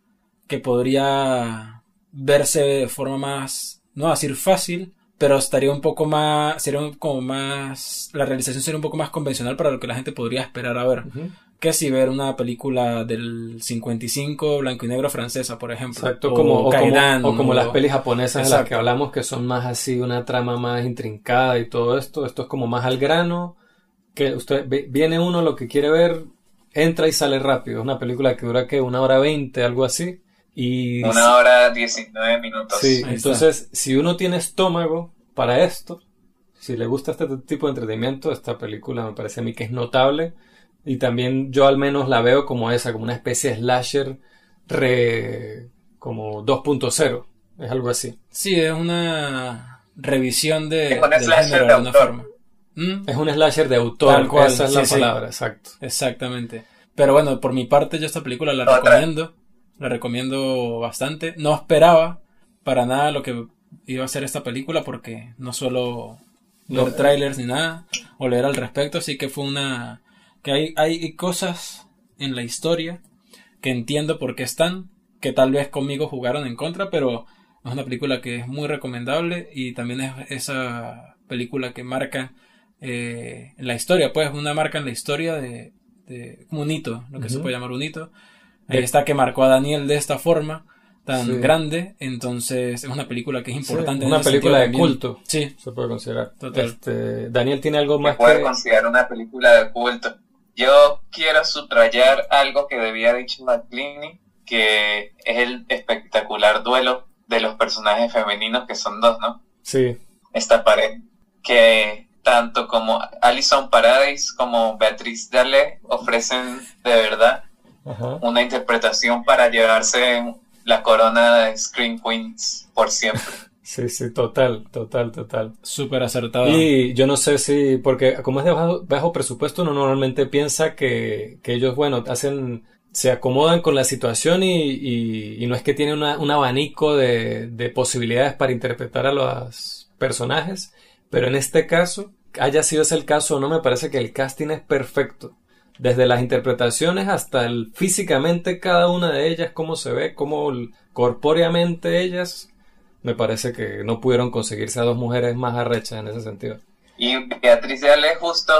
que podría verse de forma más, no decir fácil, pero estaría un poco más, sería un- como más, la realización sería un poco más convencional para lo que la gente podría esperar a ver. Ujú. Que si ver una película del 55 blanco y negro francesa, por ejemplo. Exacto, o como, o como, Kaidan, o como o- las pelis japonesas de las Exacto. que hablamos, que son más así, una trama más intrincada y todo esto. Esto es como más al grano, que usted vi- viene uno lo que quiere ver, entra y sale rápido. Es una película que dura que una hora veinte, algo así. Y una hora 19 minutos. sí, entonces si uno tiene estómago para esto, si le gusta este tipo de entretenimiento, esta película me parece a mí que es notable. Y también yo al menos la veo como esa, como una especie de slasher re como 2.0. Es algo así. Sí, es una revisión de, Es un del slasher género de de alguna autor. forma. ¿Mm? Es un slasher de autor, Tal cual, esa es sí, la sí. palabra, exacto. Exactamente. Pero bueno, por mi parte yo esta película la Otra. recomiendo. La recomiendo bastante. No esperaba para nada lo que iba a ser esta película porque no suelo No. ver trailers ni nada o leer al respecto, así que fue una que hay hay cosas en la historia que entiendo por qué están, que tal vez conmigo jugaron en contra, pero es una película que es muy recomendable y también es esa película que marca eh, la historia, pues una marca en la historia de, como un hito, lo que se puede llamar un hito. Ahí está que marcó a Daniel de esta forma tan grande, entonces es una película que es importante. una película de culto, sí. se puede considerar. Este, Daniel tiene algo más se puede considerar una película de culto. Yo quiero subrayar algo que debía dicho McClinney, que es el espectacular duelo de los personajes femeninos, que son dos, ¿no? Sí. Esta pared, que tanto como Alison Paradis como Beatriz Dale ofrecen de verdad una interpretación para llevarse la corona de Screen Queens por siempre. Sí, sí, total, total, total. Súper acertado. Y yo no sé si, porque como es de bajo, presupuesto, uno normalmente piensa que, que, ellos, bueno, hacen, se acomodan con la situación y, y, no es que tienen un abanico de, de posibilidades para interpretar a los personajes, pero en este caso, haya sido ese el caso o no, me parece que el casting es perfecto. Desde las interpretaciones hasta el físicamente cada una de ellas, cómo se ve, cómo corpóreamente ellas me parece que no pudieron conseguirse a dos mujeres más arrechas en ese sentido. Y Beatriz de Ale, justo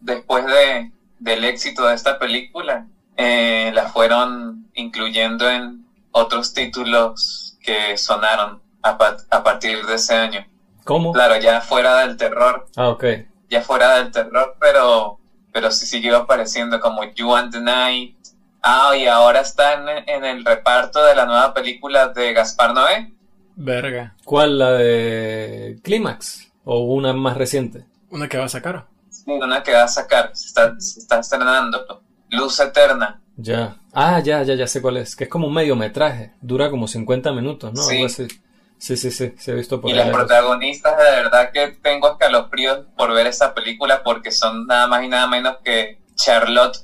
después de, del éxito de esta película, eh, la fueron incluyendo en otros títulos que sonaron a, a, partir de ese año. ¿Cómo? Claro, ya fuera del terror. Ah, ok. Ya fuera del terror, pero, pero sí siguió apareciendo como You and the Night. Ah, y ahora está en, en el reparto de la nueva película de Gaspar Noé. Verga. ¿Cuál? ¿La de Clímax? ¿O una más reciente? Una que va a sacar. Sí, una que va a sacar. Se está, se está estrenando. Luz Eterna. Ya. Ah, ya, ya, ya sé cuál es. Que es como un mediometraje. Dura como 50 minutos, ¿no? Sí. Sí, sí, sí, se ha visto por Y los protagonistas, de verdad que tengo escalofríos por ver esa película porque son nada más y nada menos que Charlotte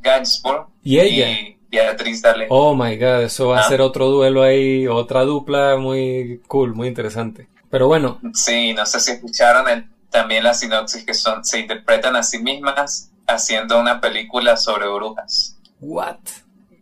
Gainsbourg y ella. Y Beatriz Dale. Oh my god, eso va a ah. ser otro duelo ahí, otra dupla muy cool, muy interesante. Pero bueno. Sí, no sé si escucharon el, también la sinopsis que son, se interpretan a sí mismas haciendo una película sobre brujas. What?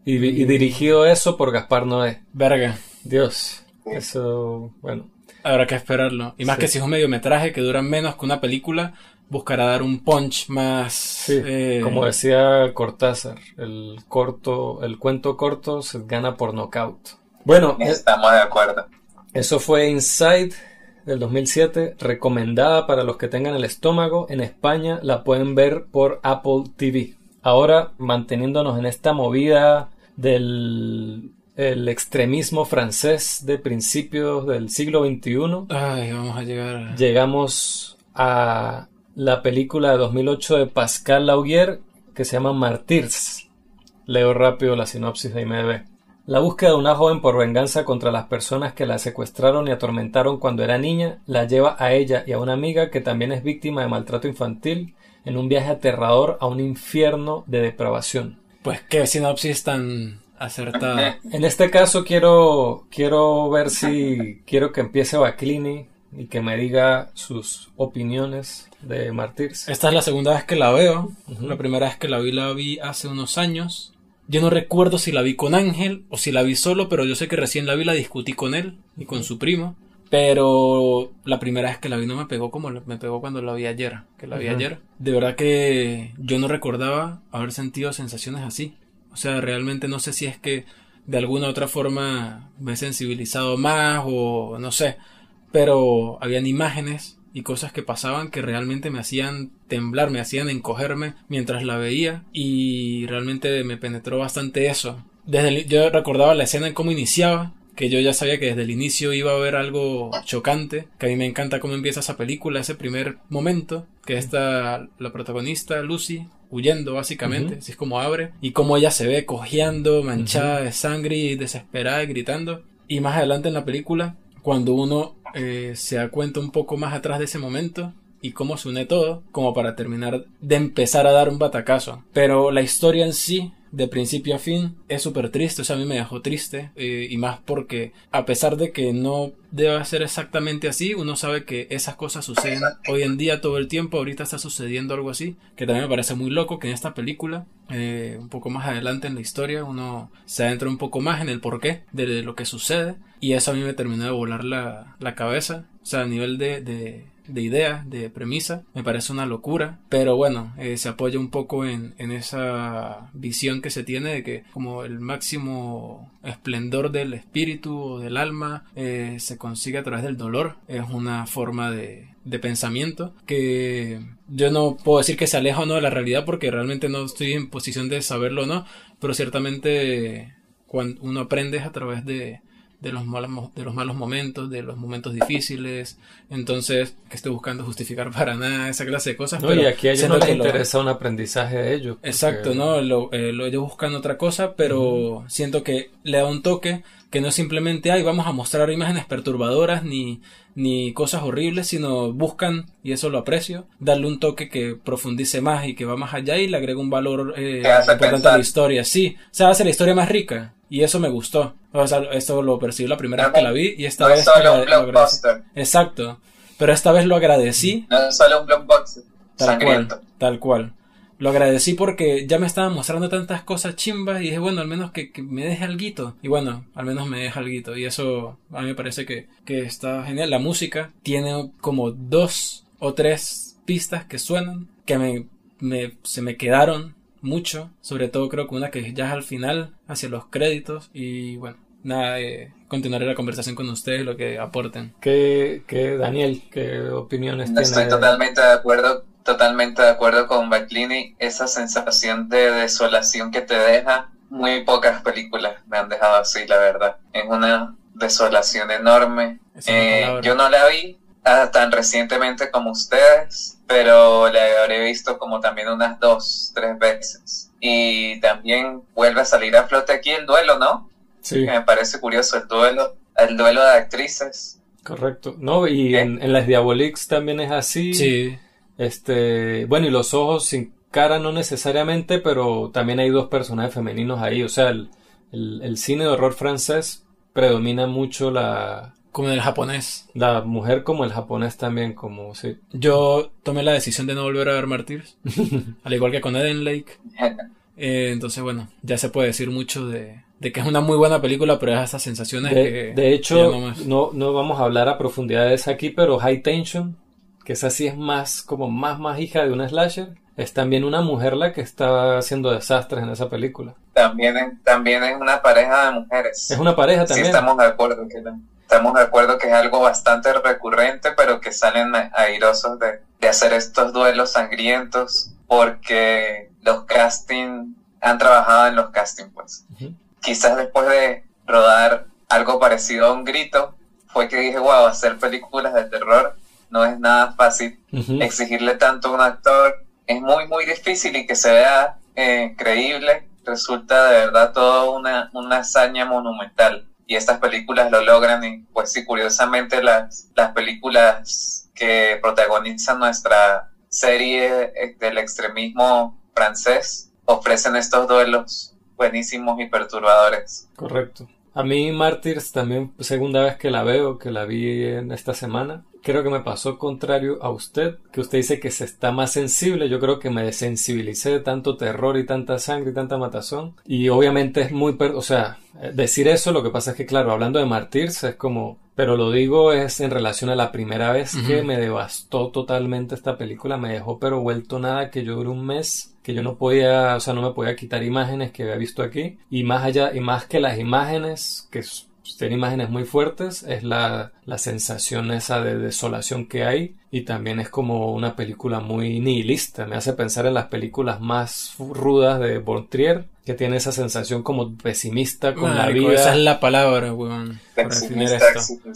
Y, dirigido eso por Gaspar Noé. Verga. Dios. Eso, bueno. Habrá que esperarlo. Y más que si es un mediometraje que dura menos que una película, buscará dar un punch más. Eh, como decía Cortázar, el corto, el cuento corto se gana por knockout. Bueno, eh, estamos de acuerdo. Eso fue Inside del 2007, recomendada para los que tengan el estómago. En España la pueden ver por Apple TV. Ahora, manteniéndonos en esta movida del el extremismo francés de principios del siglo XXI. Ay, vamos a llegar. Llegamos a la película de 2008 de Pascal Laugier que se llama Martyrs. Leo rápido la sinopsis de IMDb. La búsqueda de una joven por venganza contra las personas que la secuestraron y atormentaron cuando era niña la lleva a ella y a una amiga que también es víctima de maltrato infantil en un viaje aterrador a un infierno de depravación. Pues qué sinopsis tan acertada. En este caso quiero quiero ver si quiero que empiece Baclini y que me diga sus opiniones de Martyrs. Esta es la segunda vez que la veo. La primera vez que la vi la vi hace unos años. Yo no recuerdo si la vi con Ángel o si la vi solo, pero yo sé que recién la vi la discutí con él y con su primo. Pero la primera vez que la vi no me pegó como me pegó cuando la vi ayer, que la vi ayer. De verdad que yo no recordaba haber sentido sensaciones así. O sea, realmente no sé si es que de alguna u otra forma me he sensibilizado más o no sé pero habían imágenes y cosas que pasaban que realmente me hacían temblar, me hacían encogerme mientras la veía y realmente me penetró bastante eso. Desde yo recordaba la escena en cómo iniciaba, que yo ya sabía que desde el inicio iba a haber algo chocante, que a mí me encanta cómo empieza esa película, ese primer momento, que está la protagonista Lucy huyendo básicamente, así es como abre, y cómo ella se ve cojeando, manchada de sangre y desesperada y gritando. Y más adelante en la película, cuando uno eh, se da cuenta un poco más atrás de ese momento y cómo se une todo, como para terminar de empezar a dar un batacazo. Pero la historia en sí de principio a fin es súper triste, o sea, a mí me dejó triste eh, y más porque a pesar de que no deba ser exactamente así, uno sabe que esas cosas suceden hoy en día todo el tiempo, ahorita está sucediendo algo así, que también me parece muy loco que en esta película, eh, un poco más adelante en la historia, uno se adentra un poco más en el porqué de, lo que sucede y eso a mí me terminó de volar la, la cabeza, o sea, a nivel de, de de idea, de premisa, me parece una locura, pero bueno, eh, se apoya un poco en, en, esa visión que se tiene de que como el máximo esplendor del espíritu o del alma eh, se consigue a través del dolor, es una forma de, de pensamiento que yo no puedo decir que se aleja o no de la realidad porque realmente no estoy en posición de saberlo o no, pero ciertamente cuando uno aprende a través de, de los malos, de los malos momentos, de los momentos difíciles. Entonces, que estoy buscando justificar para nada esa clase de cosas. No, y aquí a ellos no les interesa un aprendizaje de ellos. Exacto, ¿no? Lo, eh, lo, ellos buscan otra cosa, pero siento que le da un toque que no es simplemente, ay, vamos a mostrar imágenes perturbadoras ni, ni cosas horribles, sino buscan, y eso lo aprecio, darle un toque que profundice más y que va más allá y le agrega un valor eh, importante a la historia. Sí, o sea, hace la historia más rica. Y eso me gustó. O sea, esto lo percibí la primera vez que la vi y esta vez solo un. Exacto. Pero esta vez lo agradecí. No es solo un blockbuster. Tal cual, tal cual. Lo agradecí porque ya me estaban mostrando tantas cosas chimbas y dije, bueno, al menos que, me deje algo. Y bueno, al menos me deja algo. Y eso a mí me parece que, que está genial. La música tiene como dos o tres pistas que suenan que me, me, se me quedaron mucho, sobre todo creo que una que ya es al final, hacia los créditos y bueno, nada, eh, continuaré la conversación con ustedes, lo que aporten. ¿Qué, qué Daniel, qué opiniones no Estoy totalmente de acuerdo, totalmente de acuerdo con Baclini, esa sensación de desolación que te deja, muy pocas películas me han dejado así, la verdad. Es una desolación enorme. Eh, yo no la vi ah, tan recientemente como ustedes, pero la habré visto como también unas dos, tres veces. Y también vuelve a salir a flote aquí el duelo, ¿no? Sí. Me parece curioso el duelo, el duelo de actrices. Correcto. No, y en, en, las Diabolics también es así. Sí. Este, bueno, y los ojos sin cara no necesariamente, pero también hay dos personajes femeninos ahí. O sea, el, el cine de horror francés predomina mucho la, como en el japonés. La mujer como el japonés también, como sí. Yo tomé la decisión de no volver a ver Martyrs, al igual que con Eden Lake. Eh, entonces, bueno, ya se puede decir mucho de, de, que es una muy buena película, pero es esas sensaciones de, que... De hecho, no, no, vamos a hablar a profundidades aquí, pero High Tension, que esa sí es más, como más, más hija de una slasher, es también una mujer la que está haciendo desastres en esa película. También, también es una pareja de mujeres. Es una pareja también. Sí, estamos de acuerdo que estamos de acuerdo que es algo bastante recurrente, pero que salen airosos de, de hacer estos duelos sangrientos porque los casting han trabajado en los casting, pues. Quizás después de rodar algo parecido a un grito, fue que dije, wow, hacer películas de terror no es nada fácil. Exigirle tanto a un actor es muy, muy difícil y que se vea eh, creíble resulta de verdad toda una, una hazaña monumental y estas películas lo logran y pues sí, curiosamente las, las películas que protagonizan nuestra serie eh, del extremismo francés ofrecen estos duelos buenísimos y perturbadores. Correcto. A mí Martyrs también segunda vez que la veo, que la vi en esta semana. Creo que me pasó contrario a usted, que usted dice que se está más sensible. Yo creo que me desensibilicé de tanto terror y tanta sangre y tanta matazón. Y obviamente es muy, o sea, decir eso, lo que pasa es que claro, hablando de Martyrs es como, pero lo digo es en relación a la primera vez que me devastó totalmente esta película, me dejó pero vuelto nada que yo duré un mes que yo no podía, o sea, no me podía quitar imágenes que había visto aquí. Y más allá y más que las imágenes que tienen imágenes muy fuertes es la, la sensación esa de desolación que hay y también es como una película muy nihilista me hace pensar en las películas más rudas de Bontrier que tiene esa sensación como pesimista con la vida. Esa es la palabra, weón.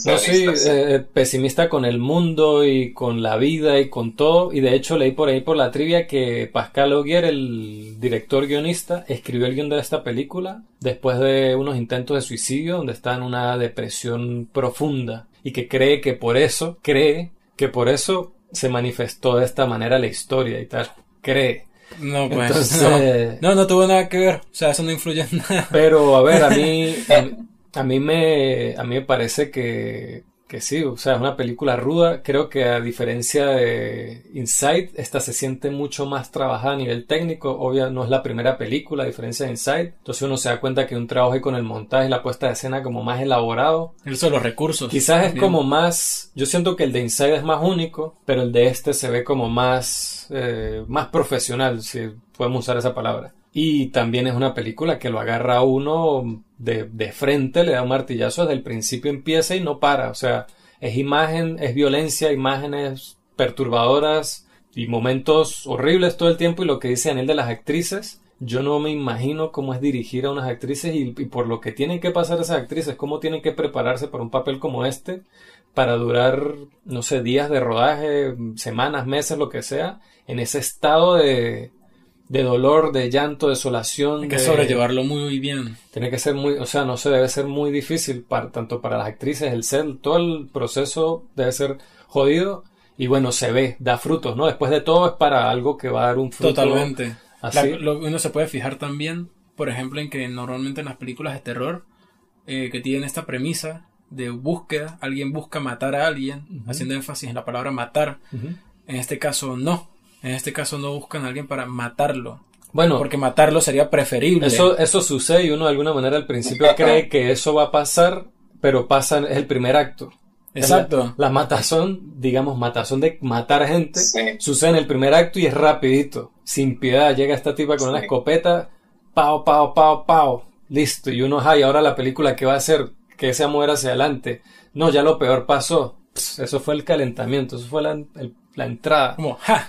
No, sí, eh, pesimista con el mundo y con la vida y con todo. Y de hecho leí por ahí por la trivia que Pascal Augier, el director guionista, escribió el guion de esta película después de unos intentos de suicidio donde está en una depresión profunda y que cree que por eso, cree que por eso se manifestó de esta manera la historia y tal. Cree No, pues. no. no, tuvo nada que ver. O sea, eso no influye en nada. Pero, a ver, a mí. a mí me. A mí me parece que que sí, o sea, es una película ruda. Creo que a diferencia de Inside, esta se siente mucho más trabajada a nivel técnico. Obvio, no es la primera película, a diferencia de Inside. Entonces uno se da cuenta que un trabajo con el montaje y la puesta de escena como más elaborado. Eso de los recursos. Quizás es como más. Yo siento que el de Inside es más único, pero el de este se ve como más, eh, más profesional, si podemos usar esa palabra. Y también es una película que lo agarra a uno de, de, frente, le da un martillazo desde el principio, empieza y no para. O sea, es imagen, es violencia, imágenes perturbadoras y momentos horribles todo el tiempo. Y lo que dice Daniel de las actrices, yo no me imagino cómo es dirigir a unas actrices y, por lo que tienen que pasar esas actrices, cómo tienen que prepararse para un papel como este, para durar, no sé, días de rodaje, semanas, meses, lo que sea, en ese estado de, de dolor, de llanto, desolación. Hay que sobrellevarlo muy bien. Tiene que ser muy, o sea, no sé, debe ser muy difícil para, tanto para las actrices, el ser, todo el proceso debe ser jodido y bueno, se ve, da frutos, ¿no? Después de todo es para algo que va a dar un fruto. Totalmente. lo, uno se puede fijar también, por ejemplo, en que normalmente en las películas de terror eh, que tienen esta premisa de búsqueda, alguien busca matar a alguien, haciendo énfasis en la palabra matar. En este caso no, en este caso no buscan a alguien para matarlo. Bueno, porque matarlo sería preferible. Eso, eso sucede y uno de alguna manera al principio cree que eso va a pasar, pero pasa, es el primer acto. Exacto. La, matazón, digamos, matazón de matar gente, sucede en el primer acto y es rapidito, sin piedad. Llega esta tipa con una escopeta, pao, pao, pao, pao, listo. Y uno, ay, ahora la película, ¿qué va a hacer? Que esa mujer hacia adelante. No, ya lo peor pasó. eso fue el calentamiento, eso fue la, la entrada. Como, ja,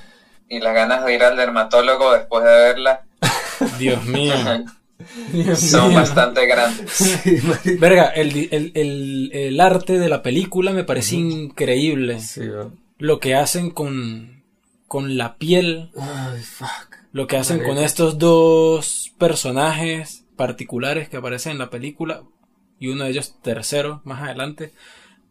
y las ganas de ir al dermatólogo después de verla. Dios mío. son bastante grandes. Verga, el, arte de la película me parece increíble. Lo que hacen con, con la piel. Lo que hacen con estos dos personajes particulares que aparecen en la película. Y uno de ellos tercero más adelante.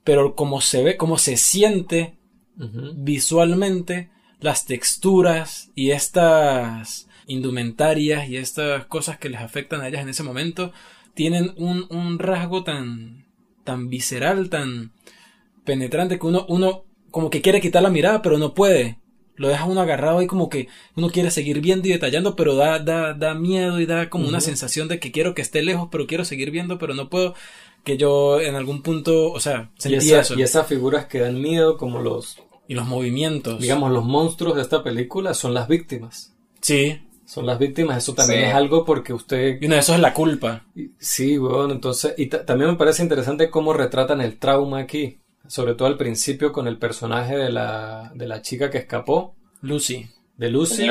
Pero como se ve, como se siente visualmente las texturas y estas indumentarias y estas cosas que les afectan a ellas en ese momento tienen un, rasgo tan, tan visceral, tan penetrante que uno, uno como que quiere quitar la mirada pero no puede. Lo deja uno agarrado y como que uno quiere seguir viendo y detallando, pero da, da, da miedo y da como una sensación de que quiero que esté lejos, pero quiero seguir viendo, pero no puedo. Que yo en algún punto, o sea, sentí eso. Y esas figuras que dan miedo, como los y los movimientos. Digamos, los monstruos de esta película son las víctimas. Sí. Son las víctimas, eso también es algo porque usted... Y uno de esos es la culpa. Sí, bueno, entonces... Y también me parece interesante cómo retratan el trauma aquí. Sobre todo al principio con el personaje de la, de la chica que escapó. Lucy. De Lucy.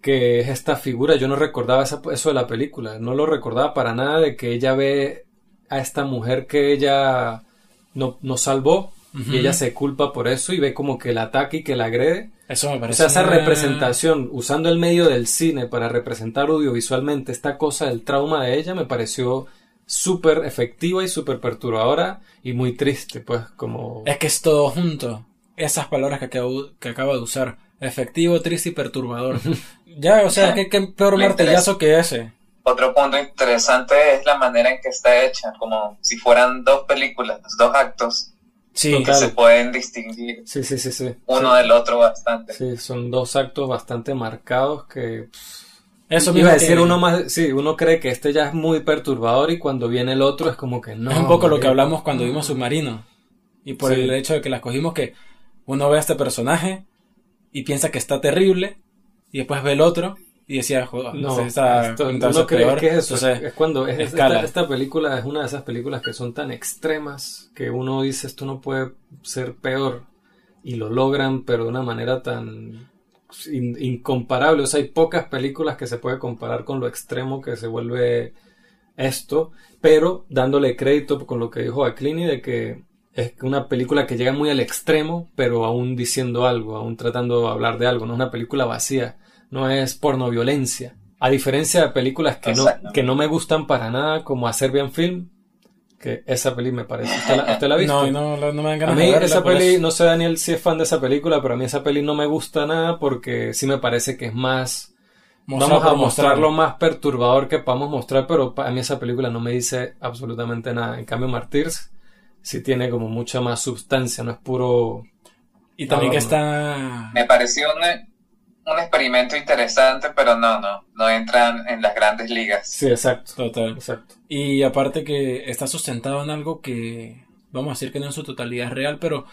Que es esta figura, yo no recordaba eso de la película. No lo recordaba para nada de que ella ve a esta mujer que ella no, no salvó y ella se culpa por eso y ve como que el ataque y que la agrede. Eso me parece. O sea, esa representación, usando el medio del cine para representar audiovisualmente esta cosa del trauma de ella, me pareció súper efectiva y súper perturbadora y muy triste, pues como... Es que es todo junto. Esas palabras que acabo, que acaba de usar. Efectivo, triste y perturbador. ya, o sea, ¿qué, qué peor martillazo que ese. Otro punto interesante es la manera en que está hecha, como si fueran dos películas, dos actos Sí, que se pueden distinguir sí, sí, sí, uno del otro bastante. Sí, son dos actos bastante marcados que... Eso me iba a decir uno más, sí, uno cree que este ya es muy perturbador y cuando viene el otro es como que no. Es un poco lo que hablamos cuando vimos Submarino. Y por el hecho de que la cogimos que uno ve a este personaje y piensa que está terrible y después ve el otro y decía, joder, no, esta, esto, no creo que es eso. es cuando es, esta, esta, película es una de esas películas que son tan extremas que uno dice esto no puede ser peor y lo logran, pero de una manera tan incomparable. O sea, hay pocas películas que se puede comparar con lo extremo que se vuelve esto, pero dándole crédito con lo que dijo Aclini de que es una película que llega muy al extremo, pero aún diciendo algo, aún tratando de hablar de algo, no es una película vacía no es porno violencia. A diferencia de películas que no, que no me gustan para nada, como a Serbian Film, que esa peli me parece. ¿Usted la, ha visto? No, no, no me dan ganas A mí esa peli, no sé Daniel si es fan de esa película, pero a mí esa peli no me gusta nada porque sí me parece que es más vamos a mostrar lo más perturbador que podamos mostrar, pero a mí esa película no me dice absolutamente nada. En cambio, Martyrs sí tiene como mucha más sustancia, no es puro... Y también que está... Me pareció un experimento interesante, pero no, no, no entran en las grandes ligas. Sí, exacto. Total. Exacto. Y aparte que está sustentado en algo que, vamos a decir que no en su totalidad es real, pero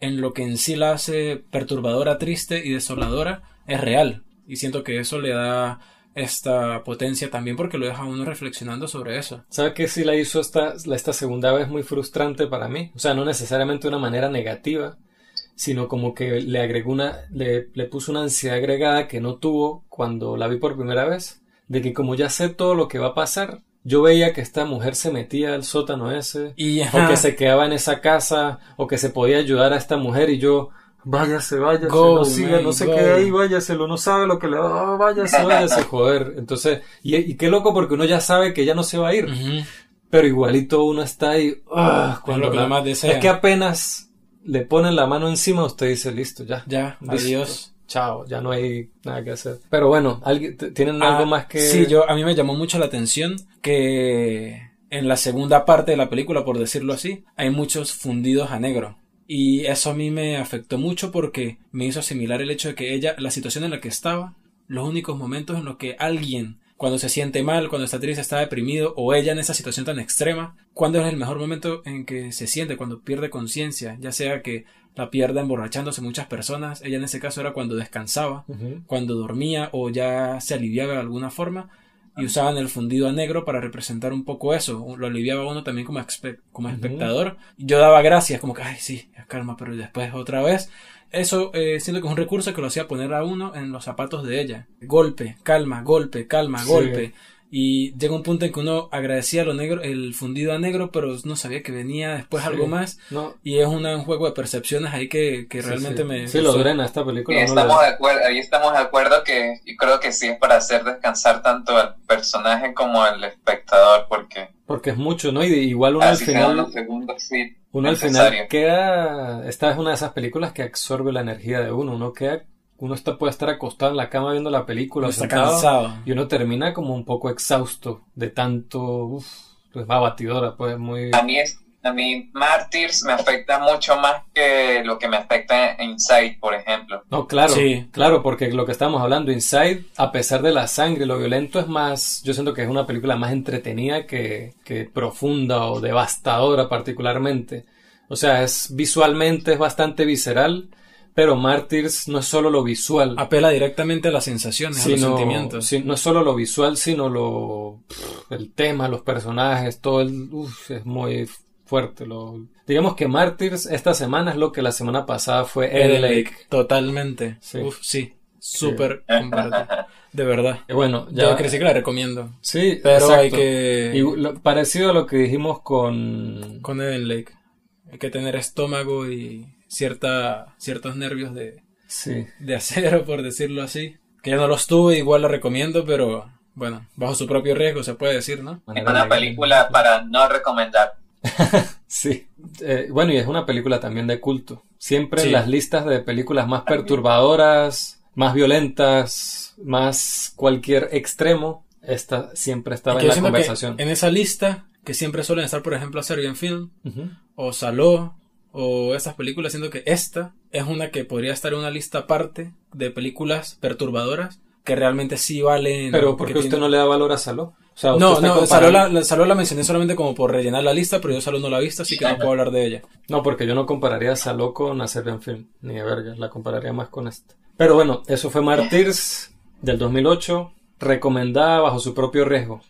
en lo que en sí la hace perturbadora, triste y desoladora, es real. Y siento que eso le da esta potencia también porque lo deja uno reflexionando sobre eso. ¿Sabe que si la hizo esta, esta segunda vez muy frustrante para mí? O sea, no necesariamente de una manera negativa, sino como que le agregó una, le, le puso una ansiedad agregada que no tuvo cuando la vi por primera vez, de que como ya sé todo lo que va a pasar, yo veía que esta mujer se metía al sótano ese, y, o que se quedaba en esa casa, o que se podía ayudar a esta mujer, y yo, váyase, váyase, no siga, no se quede ahí, váyase, lo no sabe lo que le va, oh, váyase, váyase, joder. Entonces, y, qué loco porque uno ya sabe que ya no se va a ir. Pero igualito uno está ahí, ah, cuando lo más desea. Es que apenas le ponen la mano encima, usted dice, listo, ya. Ya, adiós. Chao, ya no hay nada que hacer. Pero bueno, ¿tienen algo ah, más que...? Sí, yo, a mí me llamó mucho la atención que en la segunda parte de la película, por decirlo así, hay muchos fundidos a negro. Y eso a mí me afectó mucho porque me hizo asimilar el hecho de que ella, la situación en la que estaba, los únicos momentos en los que alguien, cuando se siente mal, cuando está triste, está deprimido, o ella en esa situación tan extrema, cuando es el mejor momento en que se siente, cuando pierde conciencia, ya sea que la pierda emborrachándose muchas personas, ella en ese caso era cuando descansaba, cuando dormía o ya se aliviaba de alguna forma, y usaban el fundido a negro para representar un poco eso. Lo aliviaba uno también como, como espectador. Yo daba gracias, como que, ay, sí, calma, pero después otra vez. Eso eh, siento que es un recurso que lo hacía poner a uno en los zapatos de ella. Golpe, calma, golpe, calma, golpe. Y llega un punto en que uno agradecía lo negro, el fundido a negro, pero no sabía que venía después algo más. Y es un juego de percepciones ahí que, que realmente me. Sí, lo drena esta película. Ahí estamos, de acuerdo, ahí estamos de acuerdo que yo creo que sí es para hacer descansar tanto al personaje como al espectador, porque. Porque es mucho, ¿no? Y igual uno al final. uno al final queda. Esta es una de esas películas que absorbe la energía de uno. Uno queda uno está, puede estar acostado en la cama viendo la película, está cansado. y uno termina como un poco exhausto de tanto, uff, pues va batidora, pues muy... A mí, es, a mí Martyrs me afecta mucho más que lo que me afecta en Inside, por ejemplo. No, claro, sí. claro, porque lo que estamos hablando, Inside, a pesar de la sangre, lo violento es más, yo siento que es una película más entretenida que, que profunda o devastadora particularmente. O sea, es visualmente es bastante visceral pero Martyrs no es solo lo visual. Apela directamente a las sensaciones, a los sentimientos. no es solo lo visual, sino lo el tema, los personajes, todo el uf, es muy fuerte. Lo, digamos que Martyrs esta semana es lo que la semana pasada fue Ed Lake. Totalmente. Sí. Uf, sí. Súper De verdad. Y bueno, ya. Yo crecí que la recomiendo. Sí, pero hay que. Y parecido a lo que dijimos con. Con Eden Lake. Hay que tener estómago y cierta, ciertos nervios de, de acero, por decirlo así. Que yo no los tuve, igual lo recomiendo, pero bueno, bajo su propio riesgo se puede decir, ¿no? Es una película para no recomendar. sí. Eh, bueno, y es una película también de culto. Siempre en las listas de películas más perturbadoras, más violentas, más cualquier extremo, esta siempre estaba en la conversación. En esa lista, que siempre suelen estar, por ejemplo, Serbian Film, o Saló, o esas películas, siendo que esta es una que podría estar en una lista aparte de películas perturbadoras que realmente sí valen. Pero ¿por qué usted no le da valor a Saló? no, no, Saló la, mencioné solamente como por rellenar la lista, pero yo Saló no la he visto, así que no puedo hablar de ella. No, porque yo no compararía a Saló con Hacer en Film, ni de verga, la compararía más con esta. Pero bueno, eso fue Martyrs del 2008, recomendada bajo su propio riesgo.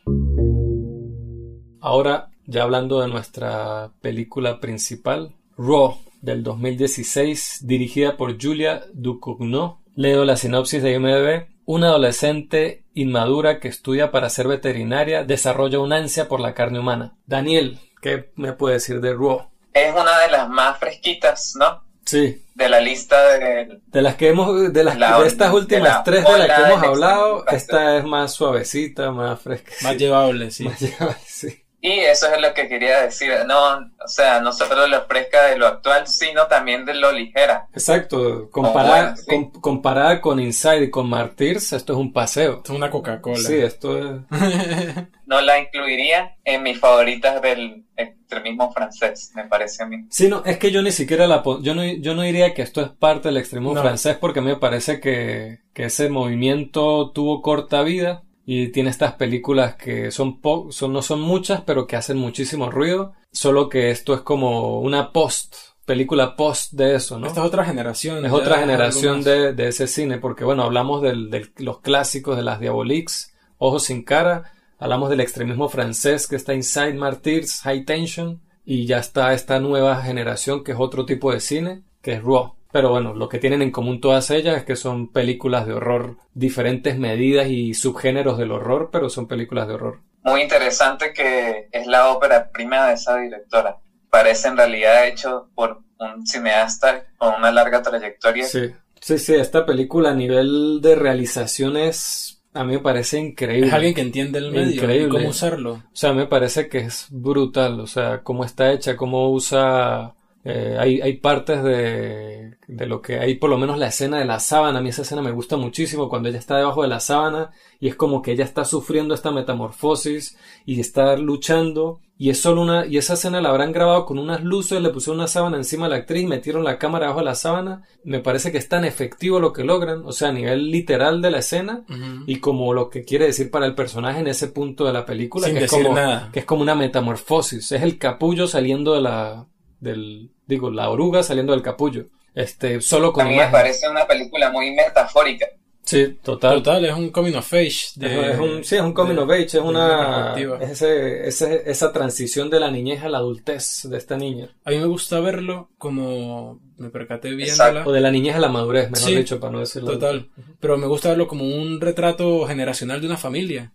Ahora, ya hablando de nuestra película principal, Raw del 2016, dirigida por Julia Ducournau. Leo la sinopsis de IMDb. Una adolescente inmadura que estudia para ser veterinaria desarrolla una ansia por la carne humana. Daniel, ¿qué me puede decir de Raw? Es una de las más fresquitas, ¿no? Sí. De la lista de... De las que hemos... De, las, de estas últimas tres de las que hemos hablado, esta es más suavecita, más fresca. Más llevable, sí. Más llevable, sí. Y eso es lo que quería decir, no, o sea, no solo lo fresca de lo actual, sino también de lo ligera. Exacto, comparada, comparada con Inside y con Martyrs, esto es un paseo. Esto es una Coca-Cola. Sí, esto es... no la incluiría en mis favoritas del extremismo francés, me parece a mí. Sí, no, es que yo ni siquiera la... Yo no, yo no diría que esto es parte del extremismo francés porque me parece que, que ese movimiento tuvo corta vida y tiene estas películas que son, son no son muchas pero que hacen muchísimo ruido solo que esto es como una post película post de eso no esta es otra generación es otra generación de, de, ese cine porque bueno hablamos de los clásicos de las Diaboliques Ojos sin cara hablamos del extremismo francés que está Inside Martyrs High Tension y ya está esta nueva generación que es otro tipo de cine que es Raw pero bueno, lo que tienen en común todas ellas es que son películas de horror, diferentes medidas y subgéneros del horror, pero son películas de horror. Muy interesante que es la ópera prima de esa directora. Parece en realidad hecho por un cineasta con una larga trayectoria. Sí, sí, sí, esta película a nivel de realización es a mí me parece increíble. Es alguien que entiende el medio increíble. y cómo usarlo. O sea, me parece que es brutal. O sea, cómo está hecha, cómo usa eh, hay, hay, partes de, de, lo que hay, por lo menos la escena de la sábana. A mí esa escena me gusta muchísimo cuando ella está debajo de la sábana y es como que ella está sufriendo esta metamorfosis y está luchando. Y es solo una, y esa escena la habrán grabado con unas luces, le pusieron una sábana encima a la actriz, metieron la cámara debajo de la sábana. Me parece que es tan efectivo lo que logran, o sea, a nivel literal de la escena y como lo que quiere decir para el personaje en ese punto de la película, que, es como, nada. que es como una metamorfosis. Es el capullo saliendo de la, del, digo, la oruga saliendo del capullo. Este, solo con A mí me parece una película muy metafórica. Sí, total. Total, es un coming of age. es un, sí, es un coming of age, es una... Es ese, ese, esa transición de la niñez a la adultez de esta niña. A mí me gusta verlo como... Me percaté bien O de la niñez a la madurez, mejor dicho, para no decirlo. Total. Pero me gusta verlo como un retrato generacional de una familia.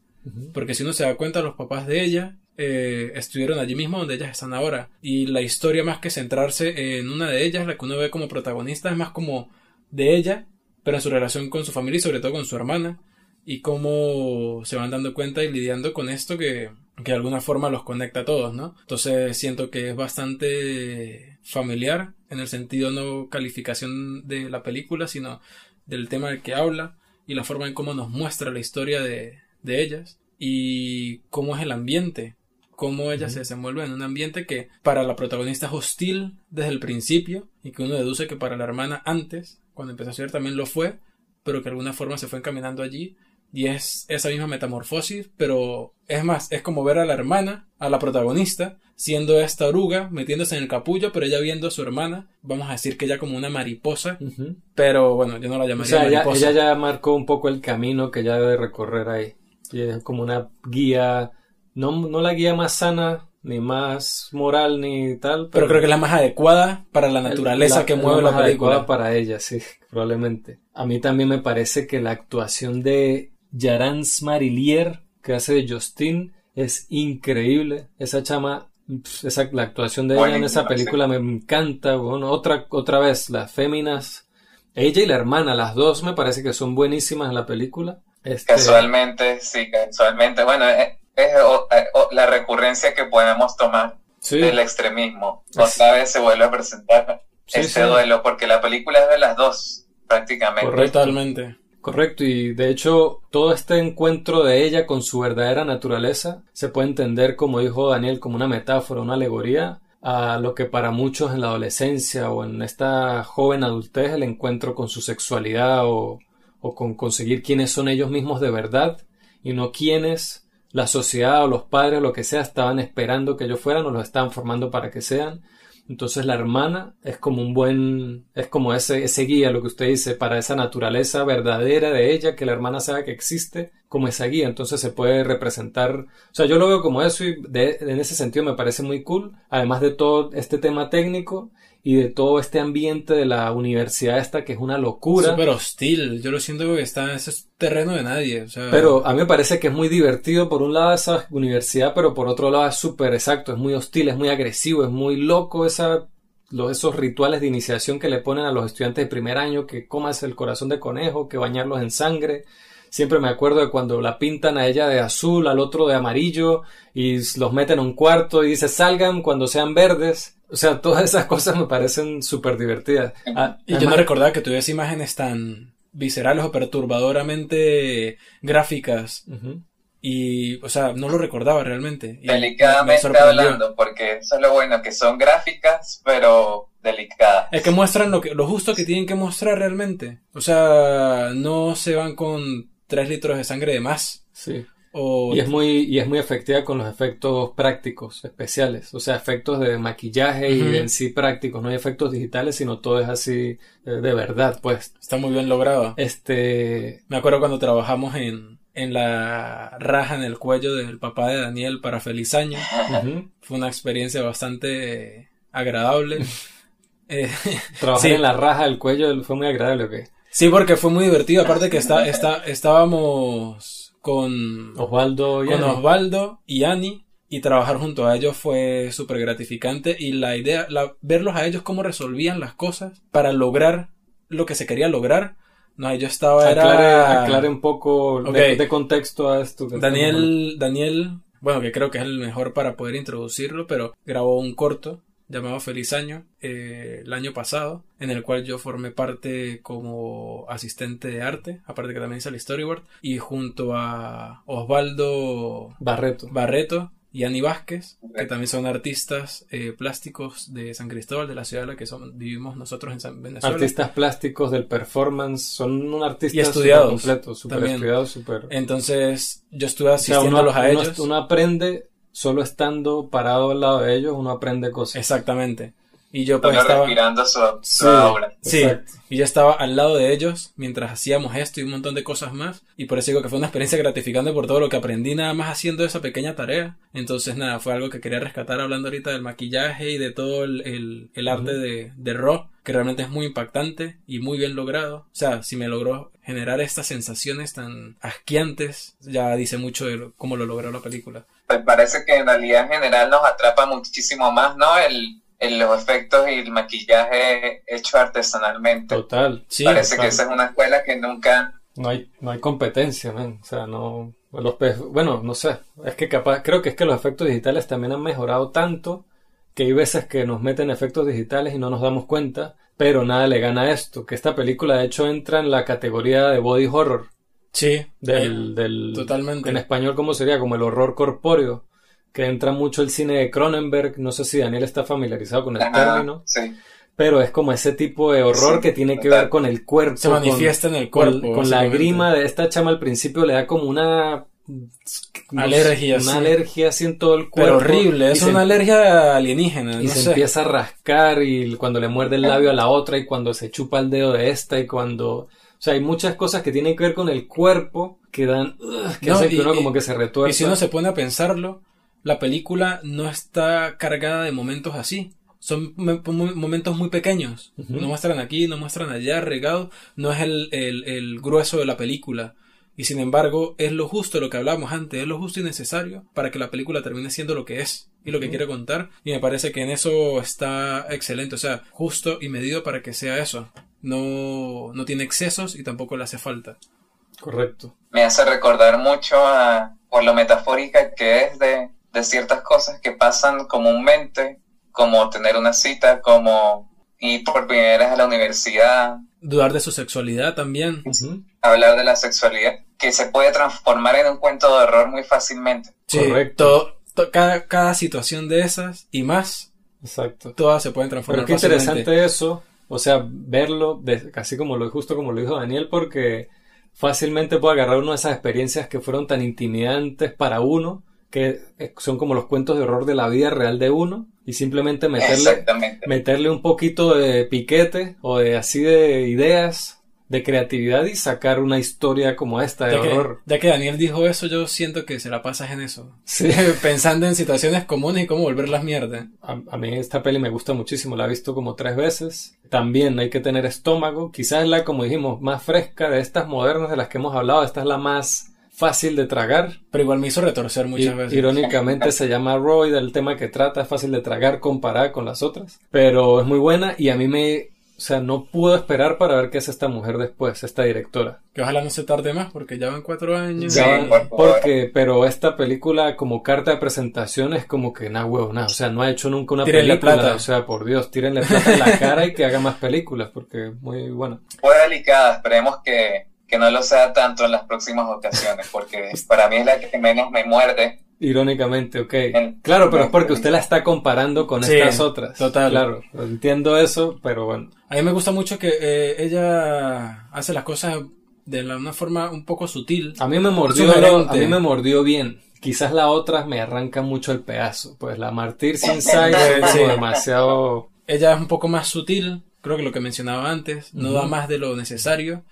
Porque si uno se da cuenta, los papás de ella eh, estuvieron allí mismo donde ellas están ahora. Y la historia, más que centrarse en una de ellas, la que uno ve como protagonista, es más como de ella, pero en su relación con su familia y sobre todo con su hermana. Y cómo se van dando cuenta y lidiando con esto que, que de alguna forma los conecta a todos, ¿no? Entonces siento que es bastante familiar en el sentido no calificación de la película, sino del tema del que habla y la forma en cómo nos muestra la historia de, de ellas y cómo es el ambiente cómo ella se desenvuelve en un ambiente que para la protagonista es hostil desde el principio y que uno deduce que para la hermana antes, cuando empezó a ser también lo fue, pero que de alguna forma se fue encaminando allí y es esa misma metamorfosis, pero es más, es como ver a la hermana, a la protagonista, siendo esta oruga, metiéndose en el capullo, pero ella viendo a su hermana, vamos a decir que ella como una mariposa, pero bueno, yo no la llamaría mariposa. Ella, ella ya marcó un poco el camino que ella debe recorrer ahí. Y es como una guía no, no la guía más sana, ni más moral, ni tal. Pero, creo que es la más adecuada para la naturaleza que mueve la, la película. para ella, sí, probablemente. A mí también me parece que la actuación de Yarans Marillier, que hace de Justin, es increíble. Esa chama, esa, la actuación de ella en esa película me encanta. Bueno, otra, otra vez, las féminas, ella y la hermana, las dos me parece que son buenísimas en la película. Este... Casualmente, sí, casualmente. Bueno, eh, es eh, la recurrencia que podemos tomar del extremismo. Otra vez se vuelve a presentar ese duelo, porque la película es de las dos, prácticamente. Correctamente. Correcto, y de hecho todo este encuentro de ella con su verdadera naturaleza se puede entender, como dijo Daniel, como una metáfora, una alegoría a lo que para muchos en la adolescencia o en esta joven adultez el encuentro con su sexualidad o, o con conseguir quiénes son ellos mismos de verdad y no quiénes la sociedad o los padres o lo que sea estaban esperando que ellos fueran o los estaban formando para que sean. Entonces la hermana es como un buen, es como ese, ese guía, lo que usted dice, para esa naturaleza verdadera de ella, que la hermana sabe que existe, como esa guía. Entonces se puede representar, o sea, yo lo veo como eso y en ese sentido me parece muy cool, además de todo este tema técnico y de todo este ambiente de la universidad esta que es una locura. Súper hostil, yo lo siento que está en ese terreno de nadie. Pero a mí me parece que es muy divertido por un lado esa universidad, pero por otro lado es súper exacto, es muy hostil, es muy agresivo, es muy loco esa, los, esos rituales de iniciación que le ponen a los estudiantes de primer año, que comas el corazón de conejo, que bañarlos en sangre siempre me acuerdo de cuando la pintan a ella de azul, al otro de amarillo, y los meten en un cuarto y dice salgan cuando sean verdes. O sea, todas esas cosas me parecen súper divertidas. Ah, y yo no recordaba que tuviese imágenes tan viscerales o perturbadoramente gráficas. Y, o sea, no lo recordaba realmente. Delicadamente hablando, porque eso es lo bueno, que son gráficas, pero delicadas. Es que muestran lo, que, lo justo que tienen que mostrar realmente. O sea, no se van con tres litros de sangre de más. Sí. Y, es muy, y es muy efectiva con los efectos prácticos, especiales. O sea, efectos de maquillaje y en sí prácticos. No hay efectos digitales, sino todo es así de, de verdad, pues. Está muy bien logrado. Este. Me acuerdo cuando trabajamos en, en la raja en el cuello del papá de Daniel para feliz año. Fue una experiencia bastante agradable. eh, Trabajar en la raja del cuello fue muy agradable, ¿o qué? Sí, porque fue muy divertido. Aparte que está, está, estábamos con Osvaldo y con Osvaldo y Ani y trabajar junto a ellos fue súper gratificante y la idea, la, verlos a ellos cómo resolvían las cosas para lograr lo que se quería lograr no, yo estaba aclare, un poco de, contexto a esto. Daniel, Daniel, bueno, que creo que es el mejor para poder introducirlo, pero grabó un corto llamado Feliz Año eh, el año pasado, en el cual yo formé parte como asistente de arte, aparte que también hice el storyboard, y junto a Osvaldo Barreto, Barreto y Ani Vázquez, que también son artistas eh, plásticos de San Cristóbal, de la ciudad en la que vivimos nosotros en San Venezuela. Artistas plásticos del performance, son un artista y estudiados, completo, súper estudiado, súper... Entonces, yo estuve asistiéndolos a ellos. Uno aprende solo estando parado al lado de ellos, uno aprende cosas. Exactamente. Y yo pues estaba... respirando su, su obra. Sí, y yo estaba al lado de ellos mientras hacíamos esto y un montón de cosas más. Y por eso digo que fue una experiencia gratificante por todo lo que aprendí nada más haciendo esa pequeña tarea. Entonces nada, fue algo que quería rescatar hablando ahorita del maquillaje y de todo el, el, arte de, de Raw, que realmente es muy impactante y muy bien logrado. O sea, si me logró generar estas sensaciones tan asquiantes, ya dice mucho de cómo lo logró la película. Pues parece que en realidad en general nos atrapa muchísimo más, ¿no? El los efectos y el maquillaje hecho artesanalmente. Total, sí. Parece que esa es una escuela que nunca... No hay, no hay competencia, man. O sea, no... Los bueno, no sé. Es que capaz... Creo que es que los efectos digitales también han mejorado tanto que hay veces que nos meten efectos digitales y no nos damos cuenta, pero nada le gana a esto. Que esta película de hecho entra en la categoría de body horror. Sí. Del, del, totalmente. En español, ¿cómo sería? Como el horror corpóreo que entra mucho el cine de Cronenberg, no sé si Daniel está familiarizado con el término, sí. pero es como ese tipo de horror que tiene que ver con el cuerpo. Se manifiesta en el cuerpo. Con, la grima de esta chama al principio le da como una alergia, una alergia así en todo el cuerpo. Pero horrible, es una alergia alienígena. Y se empieza a rascar y cuando le muerde el labio a la otra y cuando se chupa el dedo de esta y cuando... O sea, hay muchas cosas que tienen que ver con el cuerpo que dan... que hacen que uno como que se retuerza. Y si uno se pone a pensarlo, la película no está cargada de momentos así. Son momentos muy pequeños. No muestran aquí, no muestran allá, regado. No es el, el, grueso de la película. Y sin embargo, es lo justo, lo que hablábamos antes, es lo justo y necesario para que la película termine siendo lo que es y lo que quiere contar. Y me parece que en eso está excelente, o sea, justo y medido para que sea eso. No, no tiene excesos y tampoco le hace falta. Correcto. Me hace recordar mucho a, por lo metafórica que es de de ciertas cosas que pasan comúnmente, como tener una cita, como ir por primera vez a la universidad. Dudar de su sexualidad también. Hablar de la sexualidad, que se puede transformar en un cuento de horror muy fácilmente. Correcto. cada, cada situación de esas y más. Exacto. Todas se pueden transformar. Pero qué interesante eso. O sea, verlo, de, casi como lo, justo como lo dijo Daniel, porque fácilmente puede agarrar uno de esas experiencias que fueron tan intimidantes para uno que eh, son como los cuentos de horror de la vida real de uno y simplemente meterle, meterle un poquito de piquete o de así de ideas de creatividad y sacar una historia como esta de horror. ya que Daniel dijo eso, yo siento que se la pasas en eso. Pensando en situaciones comunes y cómo volverlas mierda. A, a, mí esta peli me gusta muchísimo, la he visto como tres veces. También hay que tener estómago. Quizás es la, como dijimos, más fresca de estas modernas de las que hemos hablado. Esta es la más fácil de tragar. Pero igual me hizo retorcer muchas veces. Irónicamente se llama Roy, del tema que trata, es fácil de tragar comparada con las otras. Pero es muy buena y a mí me o sea, no puedo esperar para ver qué es esta mujer después, esta directora. Que ojalá no se tarde más, porque ya van cuatro años. Sí, Ya van- por porque, pero esta película como carta de presentación es como que nada huevo, nada. O sea, no ha hecho nunca una Tírenle película. plata. O sea, por Dios, tírenle plata en la cara y que haga más películas, porque muy bueno. Fue delicada, esperemos que, que no lo sea tanto en las próximas ocasiones, porque para mí es la que menos me muerde. Irónicamente, ok. En- Claro, pero es porque usted la está comparando con Sí, estas otras. total. Claro, entiendo eso, pero bueno. A mí me gusta mucho que eh, ella hace las cosas de la- una forma un poco sutil. A mí me mordió, Sugerente. a mí me mordió bien. Quizás la otra me arranca mucho el pedazo. Pues la Martyr sin es Sí. demasiado. Ella es un poco más sutil, creo que lo que mencionaba antes, no da más de lo necesario,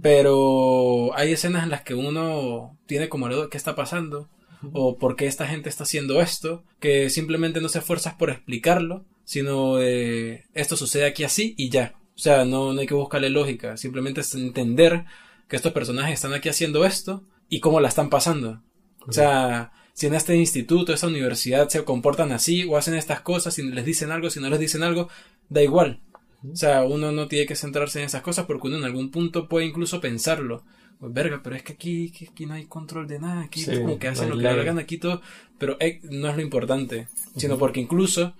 pero hay escenas en las que uno tiene como el qué está pasando o por qué esta gente está haciendo esto, que simplemente no se esfuerzas por explicarlo, sino eh, esto sucede aquí así y ya. O sea, no, no hay que buscarle lógica, simplemente es entender que estos personajes están aquí haciendo esto y cómo la están pasando. O sea, si en este instituto, esta universidad se comportan así o hacen estas cosas, si les dicen algo, si no les dicen algo, da igual. O sea, uno no tiene que centrarse en esas cosas porque uno en algún punto puede incluso pensarlo. Pues, verga, pero es que aquí, que aquí no hay control de nada, aquí Sí, es como que hacen lo que le hagan aquí todo, pero eh, no es lo importante, sino porque incluso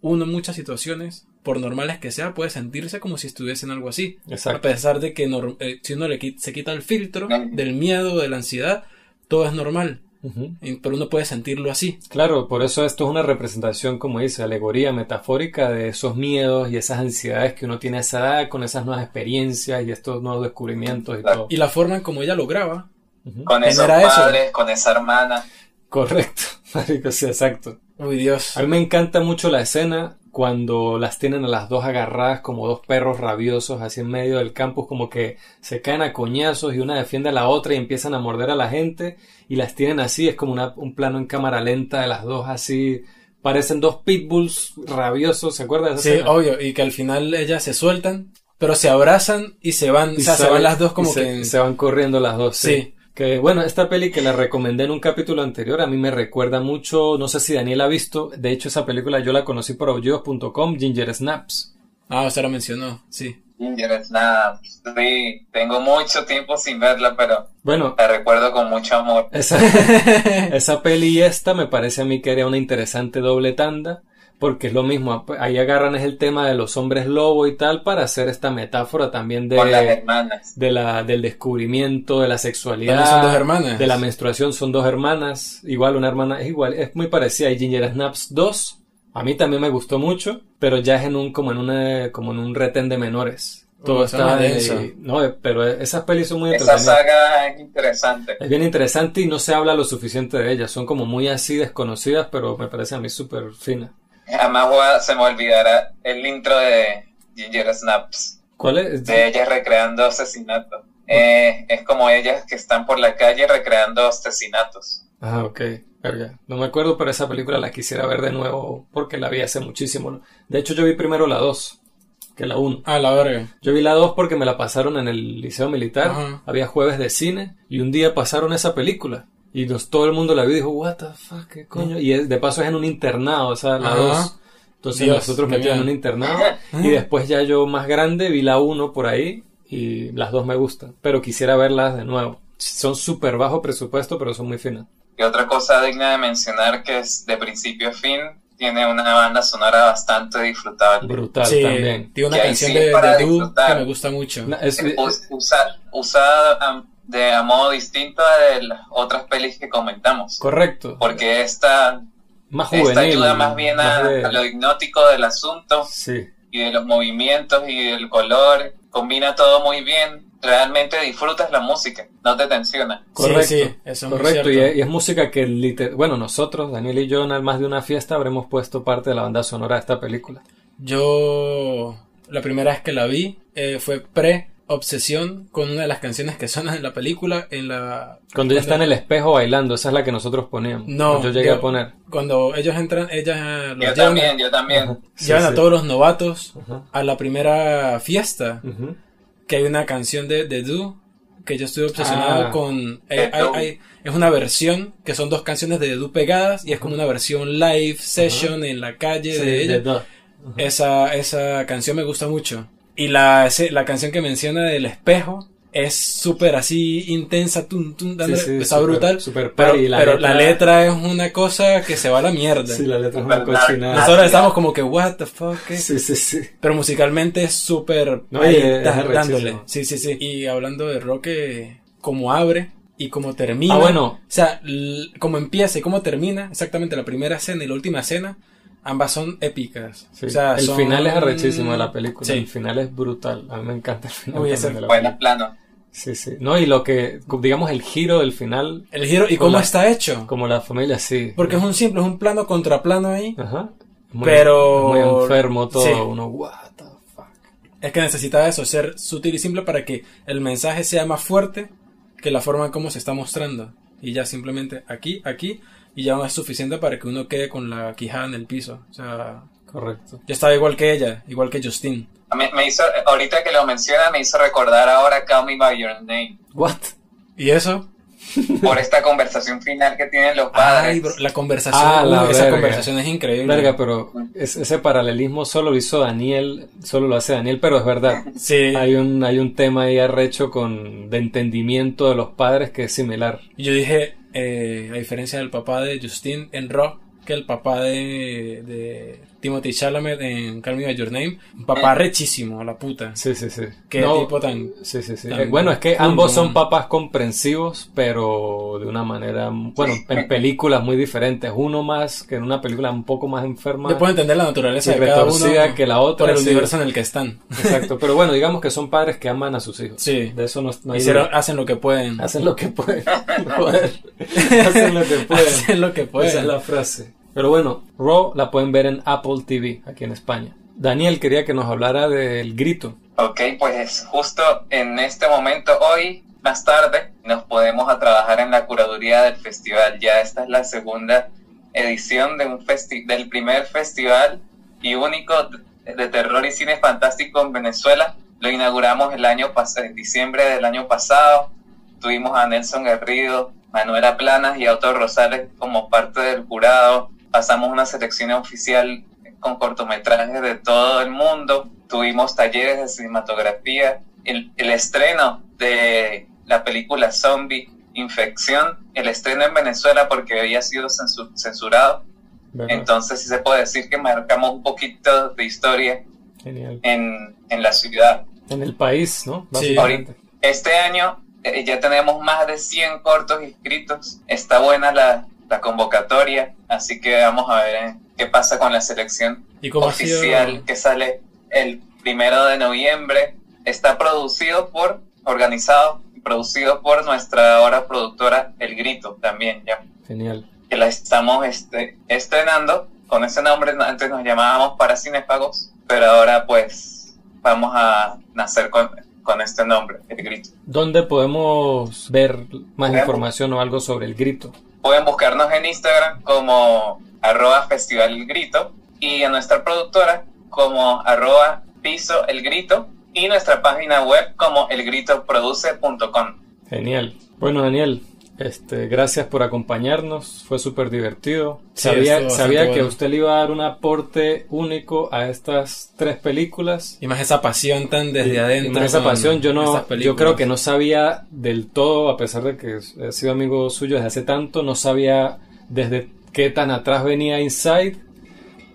uno en muchas situaciones, por normales que sea, puede sentirse como si estuviese en algo así. A Exacto. pesar de que eh, si uno le qui- se quita el filtro del miedo, de la ansiedad, todo es normal. Pero uno puede sentirlo así. Claro, por eso esto es una representación, como dice, alegoría metafórica de esos miedos y esas ansiedades que uno tiene a esa edad con esas nuevas experiencias y estos nuevos descubrimientos y Claro. todo. Y la forma en como ella lo graba. Ujú. Con esos eso. padres, con esa hermana. Correcto, marico, sí, exacto. Uy, Dios. A mí me encanta mucho la escena cuando las tienen a las dos agarradas como dos perros rabiosos así en medio del campus, como que se caen a coñazos y una defiende a la otra y empiezan a morder a la gente y las tienen así, es como una- un plano en cámara lenta de las dos así, parecen dos pitbulls rabiosos, ¿se acuerdan de esa Sí, escena? obvio. Y que al final ellas se sueltan, pero se abrazan y se van. Y o sea, se van las dos como y se, que. se van corriendo las dos. Sí. Sí. Que bueno, esta peli que la recomendé en un capítulo anterior, a mí me recuerda mucho, no sé si Daniel ha visto, de hecho esa película yo la conocí por audios.com, Ginger Snaps. Ah, usted lo mencionó. Sí. Ginger Snaps. Sí, tengo mucho tiempo sin verla, pero Bueno, la recuerdo con mucho amor. esa, esa peli y esta me parece a mí que era una interesante doble tanda, porque es lo mismo, ahí agarran es el tema de los hombres lobo y tal para hacer esta metáfora también Con las de, hermanas. de la, del descubrimiento, de la sexualidad. Son dos hermanas. De la menstruación son dos hermanas. Igual una hermana es igual, es muy parecida. Y Ginger Snaps 2, a mí también me gustó mucho, pero ya es en un, como en una, como en un retén de menores. Todo está no, pero esas pelis son muy Esa entretenidas. saga es interesante. Es bien interesante y no se habla lo suficiente de ellas. Son como muy así desconocidas, pero me parece a mí súper fina. Jamás voy a- se me olvidará el intro de Ginger Snaps. ¿Cuál es? De ellas recreando asesinatos. Eh, es como ellas que están por la calle recreando asesinatos. Ah, ok. Verga. No me acuerdo, pero esa película la quisiera ver de nuevo porque la vi hace muchísimo. ¿no? De hecho, yo vi primero la 2 que la 1. Ah, la verga. Yo vi la 2 porque me la pasaron en el liceo militar. Ajá. Había jueves de cine y un día pasaron esa película. Y nos- todo el mundo la vio y dijo, what the fuck, qué coño. Y es- de paso es en un internado, o sea, la Ajá. 2. Entonces Dios, nosotros metían en un internado. Y después ya yo más grande vi la 1 por ahí y las dos me gustan. Pero quisiera verlas de nuevo. Son súper bajo presupuesto, pero son muy finas. Y otra cosa digna de mencionar que es de principio a fin, tiene una banda sonora bastante disfrutable. Brutal sí, también. tiene una Que canción sí de, de Dude disfrutar. que me gusta mucho. Na- es- Us- usa- usada am, de a modo distinto a de las otras pelis que comentamos. correcto. Porque esta, Más juvenil. esta ayuda más bien a, más de- a lo hipnótico del asunto Sí. y de los movimientos y del color. Combina todo muy bien. Realmente disfrutas la música, no te tensiona. Correcto, Sí, sí, eso es correcto. Y cierto. es, y es música que, liter- bueno, nosotros, Daniel y yo, en más de una fiesta habremos puesto parte de la banda sonora de esta película. Yo la primera vez que la vi eh, fue pre-obsesión con una de las canciones que suenan en la película. En la Cuando ella está en el espejo bailando, esa es la que nosotros poníamos. No, yo llegué yo- a poner. Cuando ellos entran, ellas los Yo llevan, también, yo también. Sí, llevan a sí. todos los novatos Ajá. a la primera fiesta. Que hay una canción de The Do que yo estoy obsesionado Ah. con. Eh, hay- Do. hay- es una versión que son dos canciones de The Do pegadas y es como una versión live session en la calle Sí, de de ella. Esa, esa canción me gusta mucho. Y la, ese- la canción que menciona del espejo es súper así intensa, tum, tum, dándole- Sí, sí, está súper- brutal. súper pero la pero letra- la letra es una cosa que se va a la mierda. Sí, la letra es una cochinada. Nosotros estamos como que, what the fuck. Sí, sí, sí. Pero musicalmente es súper No, ahí, es dándole. Sí, sí, sí. Y hablando de rock, eh, como abre y como termina. Ah, bueno. O sea, como empieza y cómo termina, exactamente la primera escena y la última escena, ambas son épicas. Sí. O sea, el son- final es arrechísimo de la película. Sí. El final es brutal. A mí me encanta el final. Uy, ese de la Buenos película. planos. Sí, sí. No, y lo que, digamos, el giro del final, El giro y cómo la- está hecho. como la familia, sí. Porque es un simple, es un plano contra plano ahí. Ajá. Muy- Pero- Muy enfermo todo. Sí. Uno, what the fuck. Es que necesitaba eso, ser sutil y simple para que el mensaje sea más fuerte que la forma en cómo se está mostrando. Y ya simplemente aquí, aquí, y ya no es suficiente para que uno quede con la quijada en el piso. O sea, Correcto. yo estaba igual que ella, igual que Justin. Me, me hizo, ahorita que lo menciona, me hizo recordar ahora Call Me By Your Name. What? ¿Y eso? Por esta conversación final que tienen los padres. Ay, bro, la conversación, Ah, la uy, esa verga. conversación es increíble. Verga, pero es- ese paralelismo solo lo hizo Daniel, solo lo hace Daniel, pero es verdad. Sí, Hay un, hay un tema ahí arrecho con, de entendimiento de los padres que es similar. y yo dije, eh, a diferencia del papá de Justin en Rock, que el papá de, de Timothy Chalamet en Call Me By Your Name, un papá rechísimo, la puta. Sí, sí, sí. Qué No, tipo tan... Sí, sí, sí. tan Eh, bueno, es que ambos son papás comprensivos, pero de una manera, bueno, en películas muy diferentes. Uno más que en una película un poco más enferma Yo puedo entender la naturaleza y de cada uno que la otra. por el sí. universo en el que están. Exacto, pero bueno, digamos que son padres que aman a sus hijos. Sí. De eso no, no hay Hicieron, hacen lo que pueden. Hacen lo que pueden. Joder. Hacen lo que pueden. Hacen lo que pueden. Esa es la frase. Pero bueno, Raw la pueden ver en Apple TV, aquí en España. Daniel quería que nos hablara del grito. Ok, pues justo en este momento, hoy, más tarde, nos podemos a trabajar en la curaduría del festival. Ya esta es la segunda edición de un festi del primer festival y único de, terror y cine fantástico en Venezuela. Lo inauguramos el año en diciembre del año pasado. Tuvimos a Nelson Garrido, Manuela Planas y Autor Rosales como parte del jurado. Pasamos una selección oficial con cortometrajes de todo el mundo. Tuvimos talleres de cinematografía. El, el estreno de la película Zombie Infección, el estreno en Venezuela porque había sido censu- censurado. ¿verdad? Entonces sí se puede decir que marcamos un poquito de historia Genial. en, en la ciudad. En el país, ¿no? Sí. Básicamente. Este año eh, ya tenemos más de 100 cortos inscritos. Está buena la, la convocatoria, así que vamos a ver eh, qué pasa con la selección ¿Y ha sido? oficial que sale el primero de noviembre. Está producido por, organizado y producido por nuestra ahora productora El Grito también, ya Genial. que la estamos este, estrenando. Con ese nombre antes nos llamábamos para Cinefagos, pero ahora pues vamos a nacer con, con este nombre, El Grito. ¿Dónde podemos ver más Podemos. información o algo sobre el grito? Pueden buscarnos en Instagram como arroba festival el grito y en nuestra productora como arroba piso el grito y nuestra página web como elgritoproduce.com. Genial. Bueno, Daniel, este, gracias por acompañarnos. Fue súper divertido. Sí, sabía que bueno. usted le iba a dar un aporte único a estas tres películas. Y más esa pasión tan desde Y- adentro. y más esa pasión, yo no, yo creo que no sabía del todo, a pesar de que he sido amigo suyo desde hace tanto, no sabía desde qué tan atrás venía Inside.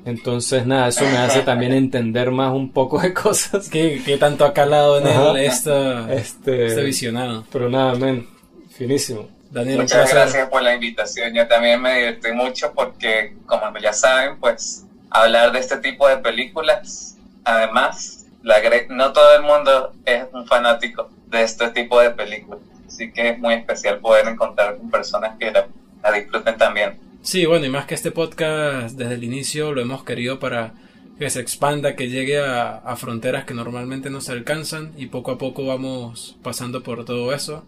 Entonces, nada, eso me hace también entender más un poco de cosas. ¿Qué, qué tanto ha calado en él esta, Este, este visionado? pero nada, men, finísimo. Daniel, Muchas gracias por la invitación. Yo también me divertí mucho porque, como ya saben, pues hablar de este tipo de películas, además, la, no todo el mundo es un fanático de este tipo de películas. Así que es muy especial poder encontrar con personas que la, la disfruten también. Sí, bueno, y más que este podcast desde el inicio lo hemos querido para que se expanda, que llegue a, a fronteras que normalmente no se alcanzan y poco a poco vamos pasando por todo eso.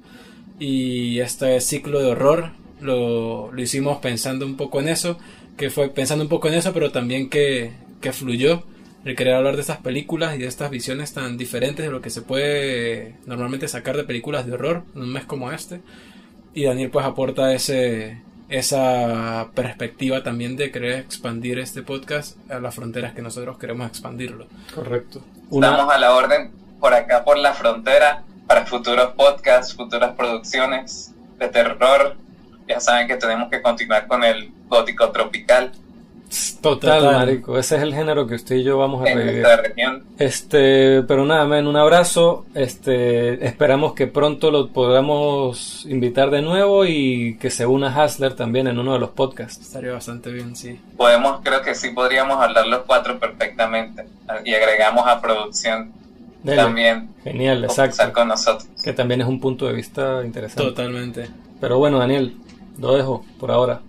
Y este ciclo de horror lo, lo hicimos pensando un poco en eso, que fue pensando un poco en eso, pero también que, que fluyó el querer hablar de estas películas y de estas visiones tan diferentes de lo que se puede normalmente sacar de películas de horror en un mes como este. Y Daniel pues aporta ese, esa perspectiva también de querer expandir este podcast a las fronteras que nosotros queremos expandirlo. Correcto. Estamos a la orden por acá, por la frontera, para futuros podcasts, futuras producciones de terror. Ya saben que tenemos que continuar con el gótico tropical. Total, marico. Ese es el género que usted y yo vamos a en revivir. esta región. Este, pero nada, men, un abrazo. Este, esperamos que pronto lo podamos invitar de nuevo y que se una Hasler también en uno de los podcasts. Estaría bastante bien, sí. Podemos, creo que sí podríamos hablar los cuatro perfectamente. Y agregamos a producción Dele. también Genial, exacto. con nosotros. Que también es un punto de vista interesante. Totalmente. Pero bueno, Daniel, lo dejo por ahora.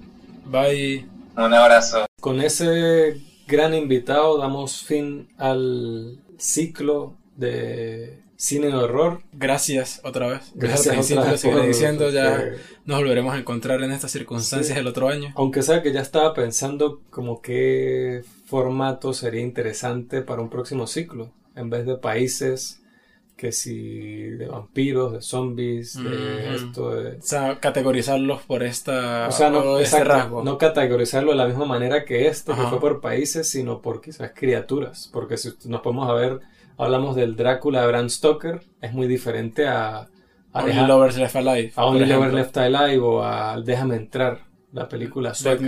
Bye. Un abrazo. Con ese gran invitado damos fin al ciclo de cine de horror. Gracias otra vez. Gracias principio otra vez por- diciendo, ya porque- nos volveremos a encontrar en estas circunstancias Sí. el otro año. Aunque sea que ya estaba pensando como qué formato sería interesante para un próximo ciclo. En vez de países, que si de vampiros, de zombies, de esto, de... O sea, categorizarlos por esta O sea, no, o este exacto, rasgo. no categorizarlo de la misma manera que este, que fue por países, sino por quizás criaturas. Porque si nos podemos a ver, hablamos del Drácula de Bram Stoker, es muy diferente a, a, Only Deja- Lovers Left Alive. a Only Lover ejemplo. Left Alive o a Déjame Entrar, la película sueca.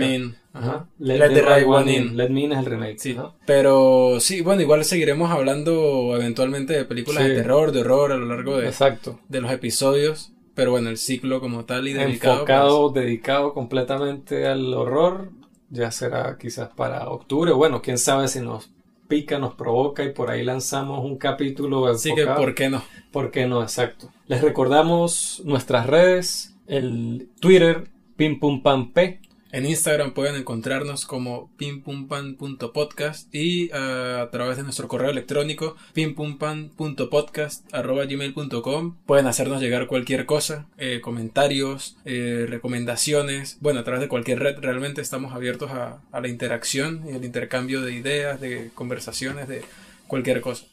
Ajá. Let, Let the the Right One In. In. Let Me In es el remake. Sí, Ajá. pero sí, bueno, igual seguiremos hablando eventualmente de películas Sí. de terror, de horror a lo largo de, Exacto. de los episodios, pero bueno, el ciclo como tal y dedicado. Enfocado, dedicado completamente al horror, ya será quizás para octubre. Bueno, quién sabe si nos pica, nos provoca y por ahí lanzamos un capítulo pues, Así que. ¿por qué no? ¿Por qué no? Exacto. Les recordamos nuestras redes, el Twitter, pim pum pam p, En Instagram pueden encontrarnos como pimpumpan.podcast y eh, a través de nuestro correo electrónico pimpumpan.podcast.gmail.com pueden hacernos llegar cualquier cosa, eh, comentarios, eh, recomendaciones, bueno, a través de cualquier red realmente estamos abiertos a, a la interacción y el intercambio de ideas, de conversaciones, de cualquier cosa.